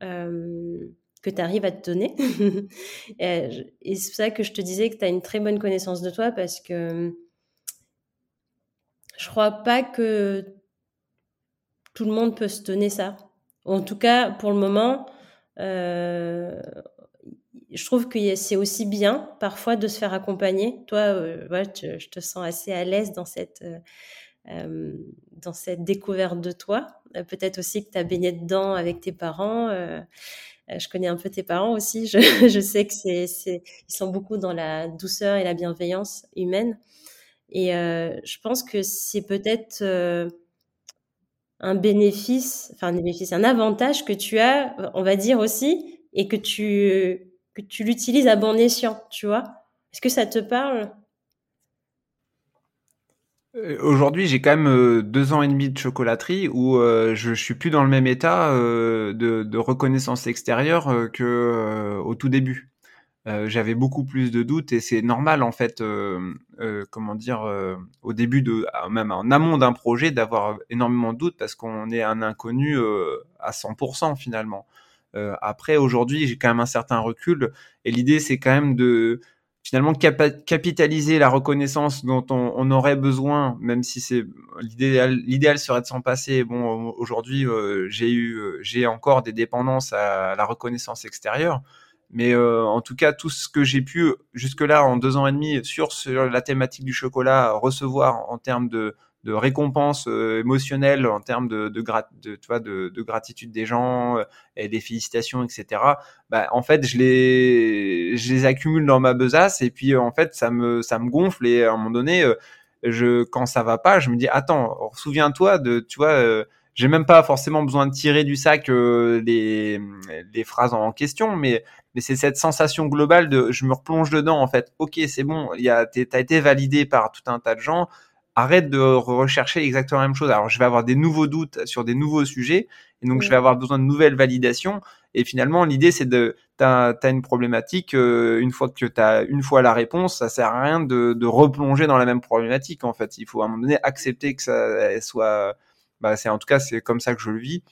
Euh, que tu arrives à te donner. et, c'est pour ça que je te disais que tu as une très bonne connaissance de toi parce que je crois pas que tout le monde peut se donner ça. En tout cas, pour le moment, euh, je trouve que c'est aussi bien parfois de se faire accompagner. Toi, euh, je te sens assez à l'aise dans cette, euh, euh, dans cette découverte de toi. Peut-être aussi que tu as baigné dedans avec tes parents. je connais un peu tes parents aussi. Je, sais que c'est, ils sont beaucoup dans la douceur et la bienveillance humaine. Et je pense que c'est peut-être un bénéfice, enfin un bénéfice, un avantage que tu as, on va dire aussi, et que tu que tu l'utilises à bon escient, tu vois? Est-ce que ça te parle? Euh, Aujourd'hui, j'ai quand même euh, deux ans et demi de chocolaterie où euh, je, suis plus dans le même état de, reconnaissance extérieure que au tout début. J'avais beaucoup plus de doutes et c'est normal en fait, comment dire, au début de, même en amont d'un projet, d'avoir énormément de doutes parce qu'on est un inconnu à 100% finalement. Euh, après, aujourd'hui, j'ai quand même un certain recul et l'idée, c'est quand même de finalement capitaliser la reconnaissance dont on, aurait besoin, même si c'est l'idéal, l'idéal serait de s'en passer. Bon, aujourd'hui, euh, j'ai eu, euh, j'ai encore des dépendances à la reconnaissance extérieure, mais en tout cas, tout ce que j'ai pu jusque-là en deux ans et demi sur, sur la thématique du chocolat recevoir en termes de, de récompense euh, émotionnelle en termes de, de, de, tu vois, de, de, gratitude des gens euh, et des félicitations, etc. Bah, en fait, je les, je les accumule dans ma besace et puis en fait, ça me, ça me gonfle et à un moment donné, euh, je, quand ça va pas, je me dis attends, souviens-toi de, tu vois j'ai même pas forcément besoin de tirer du sac euh, les, les phrases en question, mais mais c'est cette sensation globale de je me replonge dedans en fait. Ok, c'est bon, il y a t'as été validé par tout un tas de gens. Arrête de rechercher exactement la même chose. Alors je vais avoir des nouveaux doutes sur des nouveaux sujets, et donc je vais avoir besoin de nouvelles validations. Et finalement, l'idée c'est de t'as as une problématique. Euh, une fois que t'as une fois la réponse, ça sert à rien de, de replonger dans la même problématique. En fait, il faut à un moment donné accepter que ça soit bah, c'est en tout cas c'est comme ça que je le vis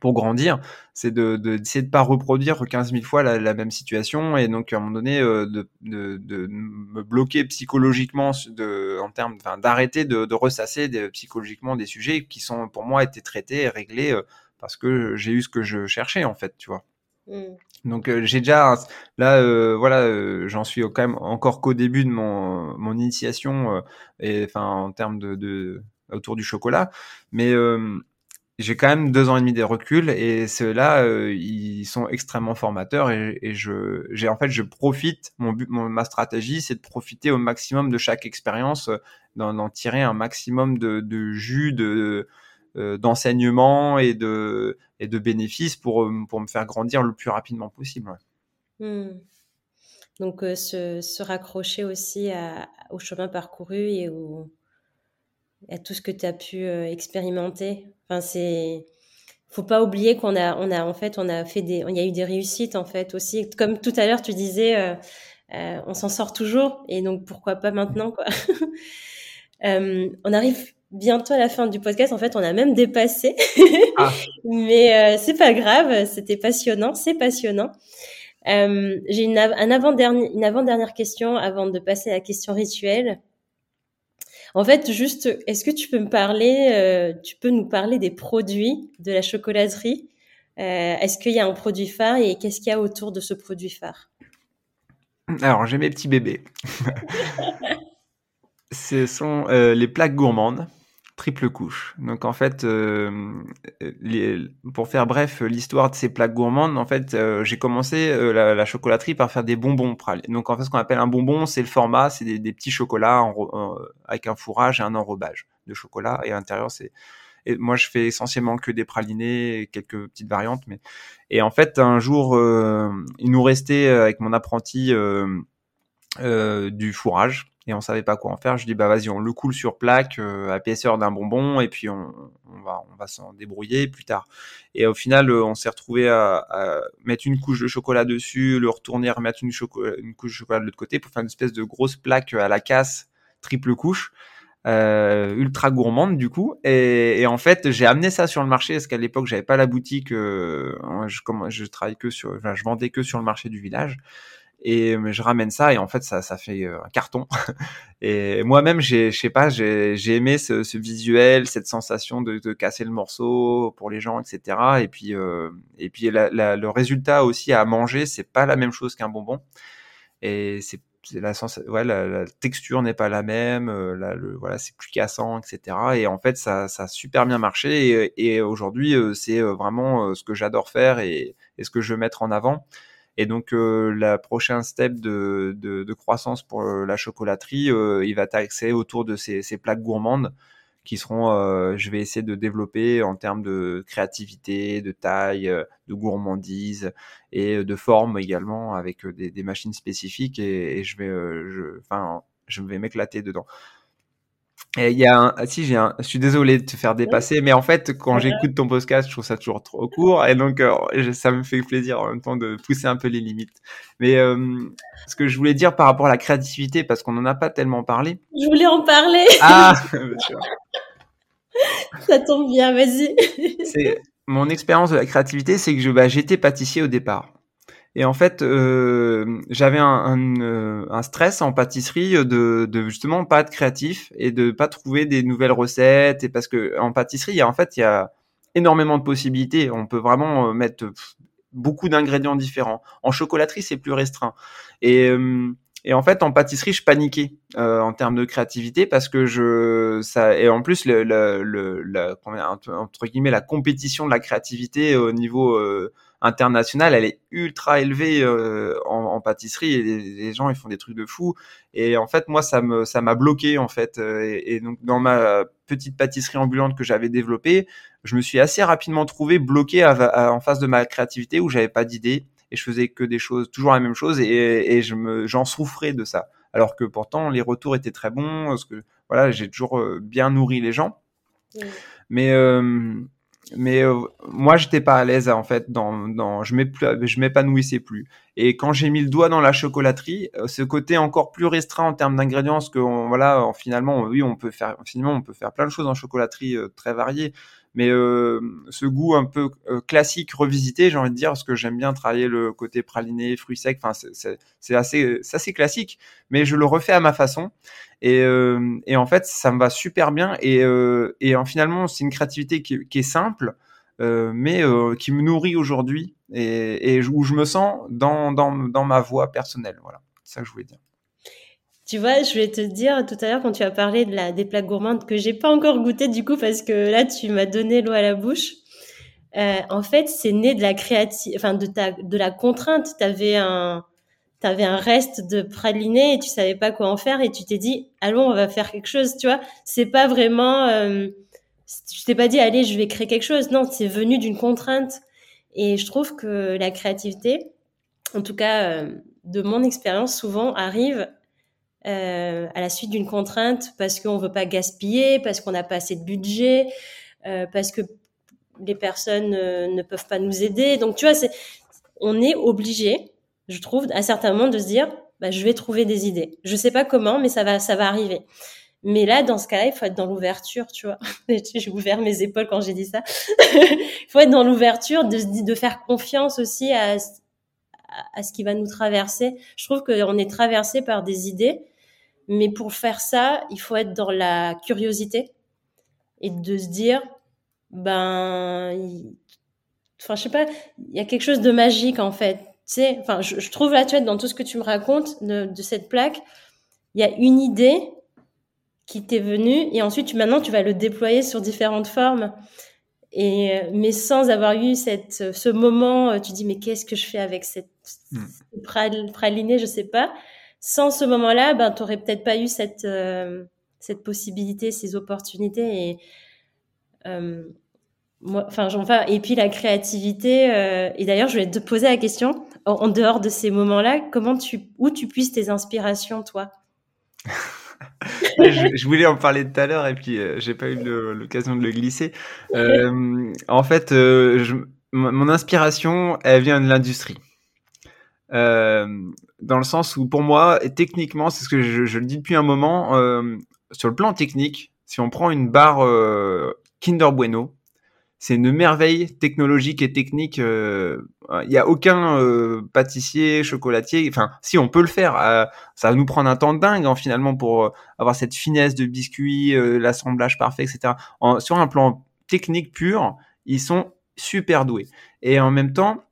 pour grandir, c'est de d'essayer de, pas reproduire 15 000 fois la, même situation et donc à un moment donné euh, de, de, de, me bloquer psychologiquement de, en termes, enfin, d'arrêter de, de ressasser des, psychologiquement des sujets qui sont pour moi été traités et réglés euh, parce que j'ai eu ce que je cherchais en fait, tu vois. Mmh. Donc euh, j'ai déjà là voilà j'en suis quand même encore qu'au début de mon, mon initiation et enfin en termes de, de autour du chocolat. Mais j'ai quand même deux ans et demi de recul et ceux-là, euh, ils sont extrêmement formateurs et, je, j'ai en fait, je profite. Mon but, ma stratégie, c'est de profiter au maximum de chaque expérience, euh, d'en, tirer un maximum de, jus, de d'enseignement et de et de bénéfices pour pour me faire grandir le plus rapidement possible. Hmm. Donc se, se, raccrocher aussi au chemin parcouru et au à tout ce que tu as pu euh, expérimenter. Enfin, c'est faut pas oublier qu'on a, on a en fait, on a fait des, il y a eu des réussites en fait aussi. Comme tout à l'heure, tu disais, euh, euh, on s'en sort toujours, et donc pourquoi pas maintenant quoi. on arrive bientôt à la fin du podcast. En fait, on a même dépassé, ah. mais c'est pas grave. C'était passionnant, c'est passionnant. J'ai une, un avant -dernier, une avant-dernière question avant de passer à la question rituelle. En fait, juste, est-ce que tu peux me parler, euh, tu peux nous parler des produits de la chocolaterie? Euh, Est-ce qu'il y a un produit phare et qu'est-ce qu'il y a autour de ce produit phare? Alors, j'ai mes petits bébés. Ce sont euh, les plaques gourmandes triple couche. Donc en fait, euh, pour faire bref l'histoire de ces plaques gourmandes, en fait, euh, j'ai commencé euh, la, chocolaterie par faire des bonbons Donc en fait, ce qu'on appelle un bonbon, c'est le format, c'est des, petits chocolats avec un fourrage et un enrobage de chocolat. Et à l'intérieur, c'est moi, je fais essentiellement que des pralinés quelques petites variantes. Mais et en fait, un jour, il nous restait avec mon apprenti du fourrage et on savait pas quoi en faire. Je dis bah vas-y, on le coule sur plaque euh, à épaisseur d'un bonbon et puis on, on va on va s'en débrouiller plus tard. Et au final, euh, on s'est retrouvé à, à, mettre une couche de chocolat dessus, le retourner, remettre une, une couche de chocolat de l'autre côté pour faire une espèce de grosse plaque à la casse, triple couche. Euh, ultra gourmande du coup et, et en fait j'ai amené ça sur le marché parce qu'à l'époque j'avais pas la boutique euh, je, je travaille que sur enfin, je vendais que sur le marché du village et je ramène ça et en fait ça ça fait euh, un carton et moi-même j'ai je sais pas j'ai j'ai aimé ce, visuel cette sensation de, casser le morceau pour les gens etc et puis euh, et puis le résultat aussi à manger c'est pas la même chose qu'un bonbon et c'est la, texture n'est pas la même, euh, voilà, c'est plus cassant, etc. Et en fait, ça, ça a super bien marché. Et, aujourd'hui, c'est vraiment ce que j'adore faire et, ce que je veux mettre en avant. Et donc, euh, la prochaine step de, de, de croissance pour euh, la chocolaterie, euh, il va taxer autour de ces, ces plaques gourmandes qui seront, je vais essayer de développer en termes de créativité, de taille, de gourmandise et de forme également avec des, des machines spécifiques et, et je vais, je, enfin, je vais m'éclater dedans. Et il y a un, si j'ai un, je suis désolé de te faire dépasser, mais en fait, quand j'écoute ton podcast, je trouve ça toujours trop court, et donc euh, ça me fait plaisir en même temps de pousser un peu les limites. Mais euh, ce que je voulais dire par rapport à la créativité, parce qu'on n'en a pas tellement parlé. Je voulais en parler. Ah, ça tombe bien, vas-y. C'est mon expérience de la créativité, c'est que je, bah, j'étais pâtissier au départ. Et en fait, euh, j'avais un, un, euh, un, stress en pâtisserie de, de justement pas être créatif et de pas trouver des nouvelles recettes. Et parce que en pâtisserie, en fait, il y a énormément de possibilités. On peut vraiment euh, mettre beaucoup d'ingrédients différents. En chocolaterie, c'est plus restreint. Et, euh, et en fait, en pâtisserie, je paniquais euh, en termes de créativité parce que je ça et en plus le, le, le la, entre guillemets la compétition de la créativité au niveau internationale, elle est ultra élevée en, pâtisserie et les, gens ils font des trucs de fou. Et en fait, moi, ça me ça m'a bloqué en fait. Et, donc dans ma petite pâtisserie ambulante que j'avais développée, je me suis assez rapidement trouvé bloqué en face de ma créativité où j'avais pas d'idée et je faisais que des choses, toujours la même chose, et, je me, j'en souffrais de ça. Alors que pourtant les retours étaient très bons, parce que voilà, j'ai toujours euh, bien nourri les gens. Mais euh, mais euh, moi j'étais pas à l'aise en fait dans, dans je je m'épanouissais plus. Et quand j'ai mis le doigt dans la chocolaterie ce côté encore plus restreint en termes d'ingrédients parce que voilà finalement oui on peut faire finalement on peut faire plein de choses en chocolaterie très variées mais euh, ce goût un peu euh, classique revisité, j'ai envie de dire, parce que j'aime bien travailler le côté praliné, fruits secs. Enfin, c'est assez, assez classique, mais je le refais à ma façon. Et, euh, et en fait, ça me va super bien. Et, euh, et finalement, c'est une créativité qui, qui est simple, euh, mais qui me nourrit aujourd'hui et, et, où je me sens dans, dans, dans ma voie personnelle. Voilà, c'est ça que je voulais dire. Tu vois, je voulais te dire tout à l'heure quand tu as parlé de la, des plats gourmandes que j'ai pas encore goûté du coup parce que là tu m'as donné l'eau à la bouche. Euh, en fait, c'est né de la créativité, enfin de ta, de la contrainte. T'avais un, t'avais un reste de praliné et tu savais pas quoi en faire et tu t'es dit, allons, on va faire quelque chose. Tu vois, c'est pas vraiment, euh, je t'ai pas dit, allez, je vais créer quelque chose. Non, c'est venu d'une contrainte. Et je trouve que la créativité, en tout cas euh, de mon expérience, souvent arrive euh, à la suite d'une contrainte parce qu'on veut pas gaspiller, parce qu'on n'a pas assez de budget, euh, parce que les personnes euh, ne peuvent pas nous aider. Donc tu vois, c'est, on est obligé, je trouve, à certains moments de se dire, bah, je vais trouver des idées. Je sais pas comment, mais ça va, ça va arriver. Mais là, dans ce cas-là, il faut être dans l'ouverture, tu vois. j'ai ouvert mes épaules quand j'ai dit ça. il faut être dans l'ouverture, de, de faire confiance aussi à, à ce qui va nous traverser. Je trouve qu'on est traversé par des idées mais pour faire ça, il faut être dans la curiosité et de se dire, ben, enfin, je sais pas, il y a quelque chose de magique en fait. Tu sais, enfin, je, trouve là, tu vois, dans tout ce que tu me racontes de, cette plaque, il y a une idée qui t'est venue et ensuite, tu, maintenant, tu vas le déployer sur différentes formes. Et, mais sans avoir eu cette, ce moment, tu dis, mais qu'est-ce que je fais avec cette, mmh. pralinée, je sais pas sans ce moment-là, ben, tu n'aurais peut-être pas eu cette, euh, cette possibilité, ces opportunités. Et, euh, moi, enfin, et puis la créativité. Euh, et d'ailleurs, je vais te poser la question, en, dehors de ces moments-là, comment tu, où tu puisses tes inspirations, toi? Je, voulais en parler tout à l'heure et puis j'ai pas eu l'occasion de le glisser. en fait, mon inspiration, elle vient de l'industrie. Euh, dans le sens où pour moi, techniquement, c'est ce que je, le dis depuis un moment, euh, sur le plan technique, si on prend une barre euh, Kinder Bueno, c'est une merveille technologique et technique. Il n'y a aucun pâtissier, chocolatier. Enfin, si on peut le faire, ça va nous prendre un temps dingue hein, finalement pour avoir cette finesse de biscuit, l'assemblage parfait, etc. sur un plan technique pur, ils sont super doués. Et en même temps,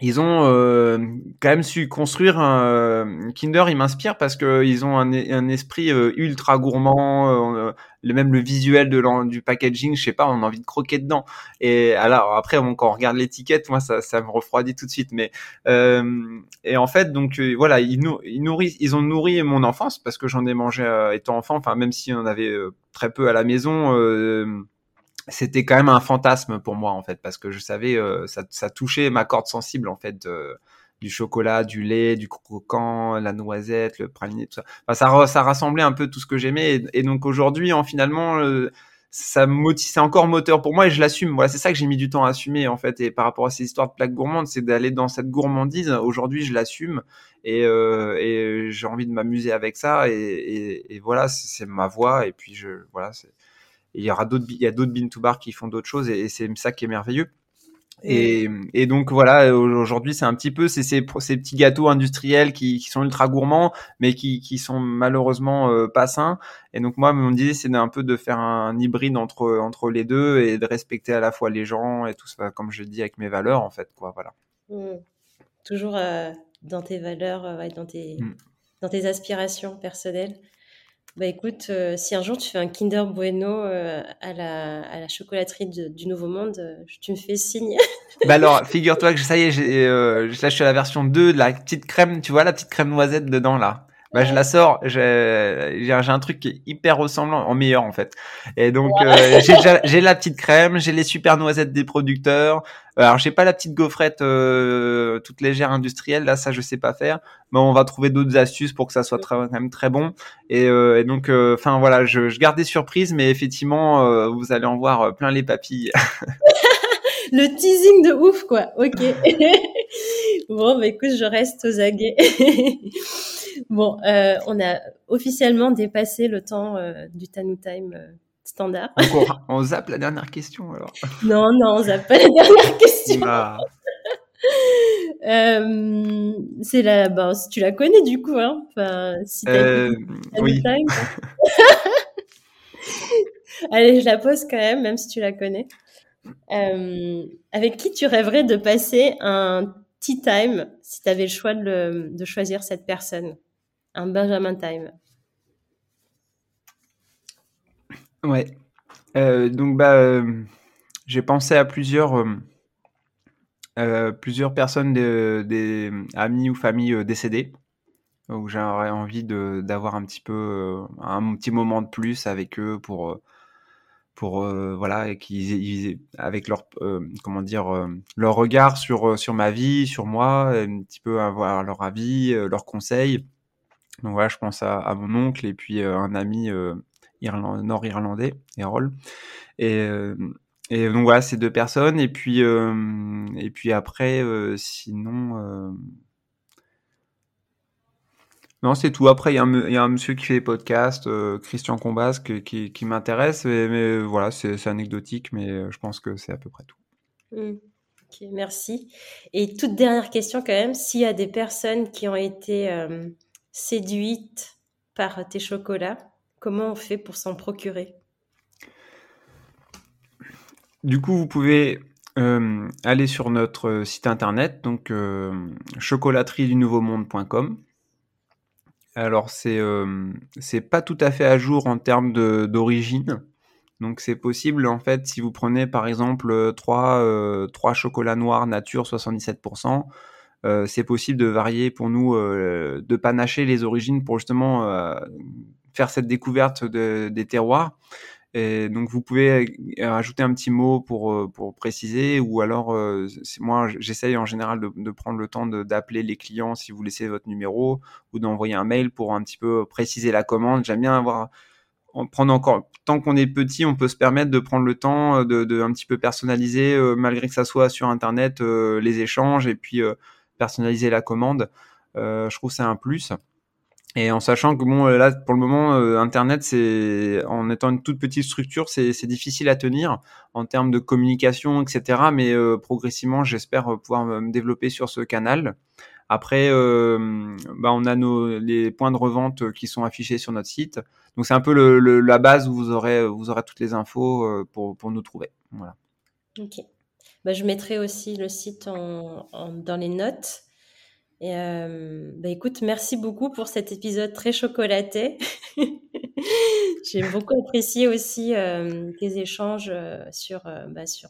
ils ont euh, quand même su construire un euh, Kinder. Ils m'inspirent parce que ils ont un, un esprit euh, ultra gourmand. Euh, même le visuel de du packaging, je sais pas, on a envie de croquer dedans. Et alors après, quand on regarde l'étiquette, moi ça, ça me refroidit tout de suite. Mais et en fait, donc voilà, ils, ils nourrissent, ils ont nourri mon enfance parce que j'en ai mangé étant enfant. Enfin, même si on avait très peu à la maison c'était quand même un fantasme pour moi en fait parce que je savais euh, ça, ça, touchait ma corde sensible en fait du chocolat, du lait, du croquant, la noisette, le praliné, tout ça. Enfin, ça, ça rassemblait un peu tout ce que j'aimais et, donc aujourd'hui en finalement euh, ça c'est encore moteur pour moi et je l'assume. Voilà, c'est ça que j'ai mis du temps à assumer en fait. Et par rapport à ces histoires de plaques gourmandes, c'est d'aller dans cette gourmandise. Aujourd'hui, je l'assume et, euh, et j'ai envie de m'amuser avec ça. Et, voilà, c'est ma voix. Et puis je, voilà, il y aura d'autres, il y a d'autres bin to bar qui font d'autres choses et, c'est ça qui est merveilleux. Et, et, donc voilà, aujourd'hui c'est un petit peu c'est ces, ces, petits gâteaux industriels qui, qui, sont ultra gourmands, mais qui, qui sont malheureusement euh, pas sains. Et donc moi, mon idée c'est un peu de faire un hybride entre entre les deux et de respecter à la fois les gens et tout ça, comme je dis avec mes valeurs en fait, quoi. Voilà. Mmh. Toujours euh, dans tes valeurs, euh, dans tes mmh. dans tes aspirations personnelles. Bah écoute, euh, si un jour tu fais un Kinder Bueno euh, à, la, à la chocolaterie du Nouveau Monde, euh, tu me fais signe. bah alors, figure-toi que ça y est, j'ai, là je suis à la version 2 de la petite crème, tu vois la petite crème noisette dedans là bah, je la sors. J'ai, un truc qui est hyper ressemblant, en meilleur en fait. Et donc euh, j'ai, la petite crème, j'ai les super noisettes des producteurs. Alors j'ai pas la petite gaufrette euh, toute légère industrielle, là ça je sais pas faire. Mais on va trouver d'autres astuces pour que ça soit très, quand même très bon. Et, euh, et donc, euh, enfin voilà, je, je garde des surprises, mais effectivement euh, vous allez en voir plein les papilles. le teasing de ouf, quoi. Ok. bon, bah écoute, je reste aux aguets. bon, euh, on a officiellement dépassé le temps euh, du Tanu Time euh, standard. Encore, on zappe la dernière question alors. non, non, on zappe pas la dernière question. Ah. c'est la, ben, si tu la connais du coup, hein. Enfin, si oui. Time. Allez, je la pose quand même, même si tu la connais. Avec qui tu rêverais de passer un tea time si tu avais le choix de, de, choisir cette personne? Un Benjamin time Ouais. Euh, donc, bah, euh, j'ai pensé à plusieurs, plusieurs personnes, des, amis ou familles décédées, où j'aurais envie d'avoir un petit peu, un petit moment de plus avec eux pour euh, voilà et qui avec leur euh, comment dire euh, leur regard sur sur ma vie sur moi un petit peu avoir leur avis leurs conseils donc voilà je pense à, mon oncle et puis un ami nord-irlandais Errol et et donc voilà ces deux personnes et puis et puis après sinon non, c'est tout. Après, il y, a un monsieur qui fait des podcasts, euh, Christian Combas, qui, qui, m'intéresse. Mais, voilà, c'est anecdotique, mais euh, je pense que c'est à peu près tout. Mmh. Merci. Et toute dernière question quand même, s'il y a des personnes qui ont été euh, séduites par tes chocolats, comment on fait pour s'en procurer? Du coup, vous pouvez aller sur notre site internet, donc chocolaterie du nouveau monde.com. Alors c'est euh, pas tout à fait à jour en termes d'origine. Donc c'est possible en fait si vous prenez par exemple 3, euh, chocolats noirs nature 77%, euh, c'est possible de varier pour nous, de panacher les origines pour justement faire cette découverte des terroirs. Et donc vous pouvez rajouter un petit mot pour, euh, pour préciser ou alors euh, moi j'essaye en général de, prendre le temps d'appeler les clients si vous laissez votre numéro ou d'envoyer un mail pour un petit peu préciser la commande. J'aime bien avoir prendre encore tant qu'on est petit, on peut se permettre de prendre le temps de, de un petit peu personnaliser euh, malgré que ça soit sur internet les échanges et puis personnaliser la commande. je trouve c'est un plus. Et en sachant que bon là pour le moment euh, internet c'est en étant une toute petite structure c'est difficile à tenir en termes de communication etc mais euh, progressivement j'espère pouvoir me développer sur ce canal. Après euh, bah, on a nos les points de revente qui sont affichés sur notre site. Donc c'est un peu la base où vous aurez vous aurez toutes les infos pour, pour nous trouver. Voilà. Ok bah, je mettrai aussi le site en, en, dans les notes et euh, bah écoute, merci beaucoup pour cet épisode très chocolaté. J'ai beaucoup apprécié aussi euh, tes échanges euh, sur, bah, sur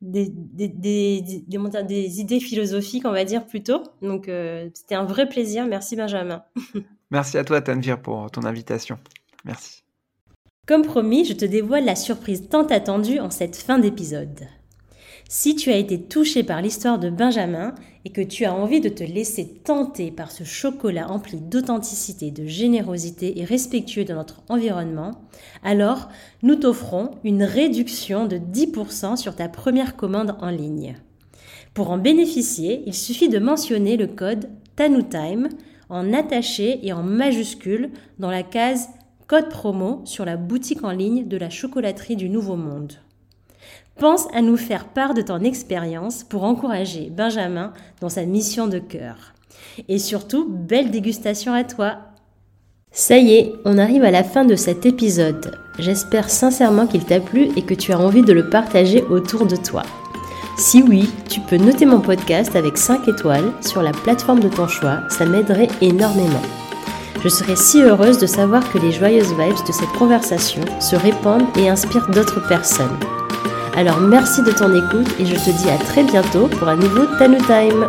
des, des, des, des, idées philosophiques, on va dire plutôt. Donc c'était un vrai plaisir. Merci Benjamin. merci à toi Tanvir pour ton invitation. Merci. Comme promis, je te dévoile la surprise tant attendue en cette fin d'épisode. Si tu as été touché par l'histoire de Benjamin et que tu as envie de te laisser tenter par ce chocolat empli d'authenticité, de générosité et respectueux de notre environnement, alors nous t'offrons une réduction de 10% sur ta première commande en ligne. Pour en bénéficier, il suffit de mentionner le code TANUTIME en attaché et en majuscule dans la case Code promo sur la boutique en ligne de la chocolaterie du Nouveau Monde. Pense à nous faire part de ton expérience pour encourager Benjamin dans sa mission de cœur. Et surtout, belle dégustation à toi. Ça y est, on arrive à la fin de cet épisode. J'espère sincèrement qu'il t'a plu et que tu as envie de le partager autour de toi. Si oui, tu peux noter mon podcast avec 5 étoiles sur la plateforme de ton choix, ça m'aiderait énormément. Je serais si heureuse de savoir que les joyeuses vibes de cette conversation se répandent et inspirent d'autres personnes. Alors merci de ton écoute et je te dis à très bientôt pour un nouveau Tanu Time.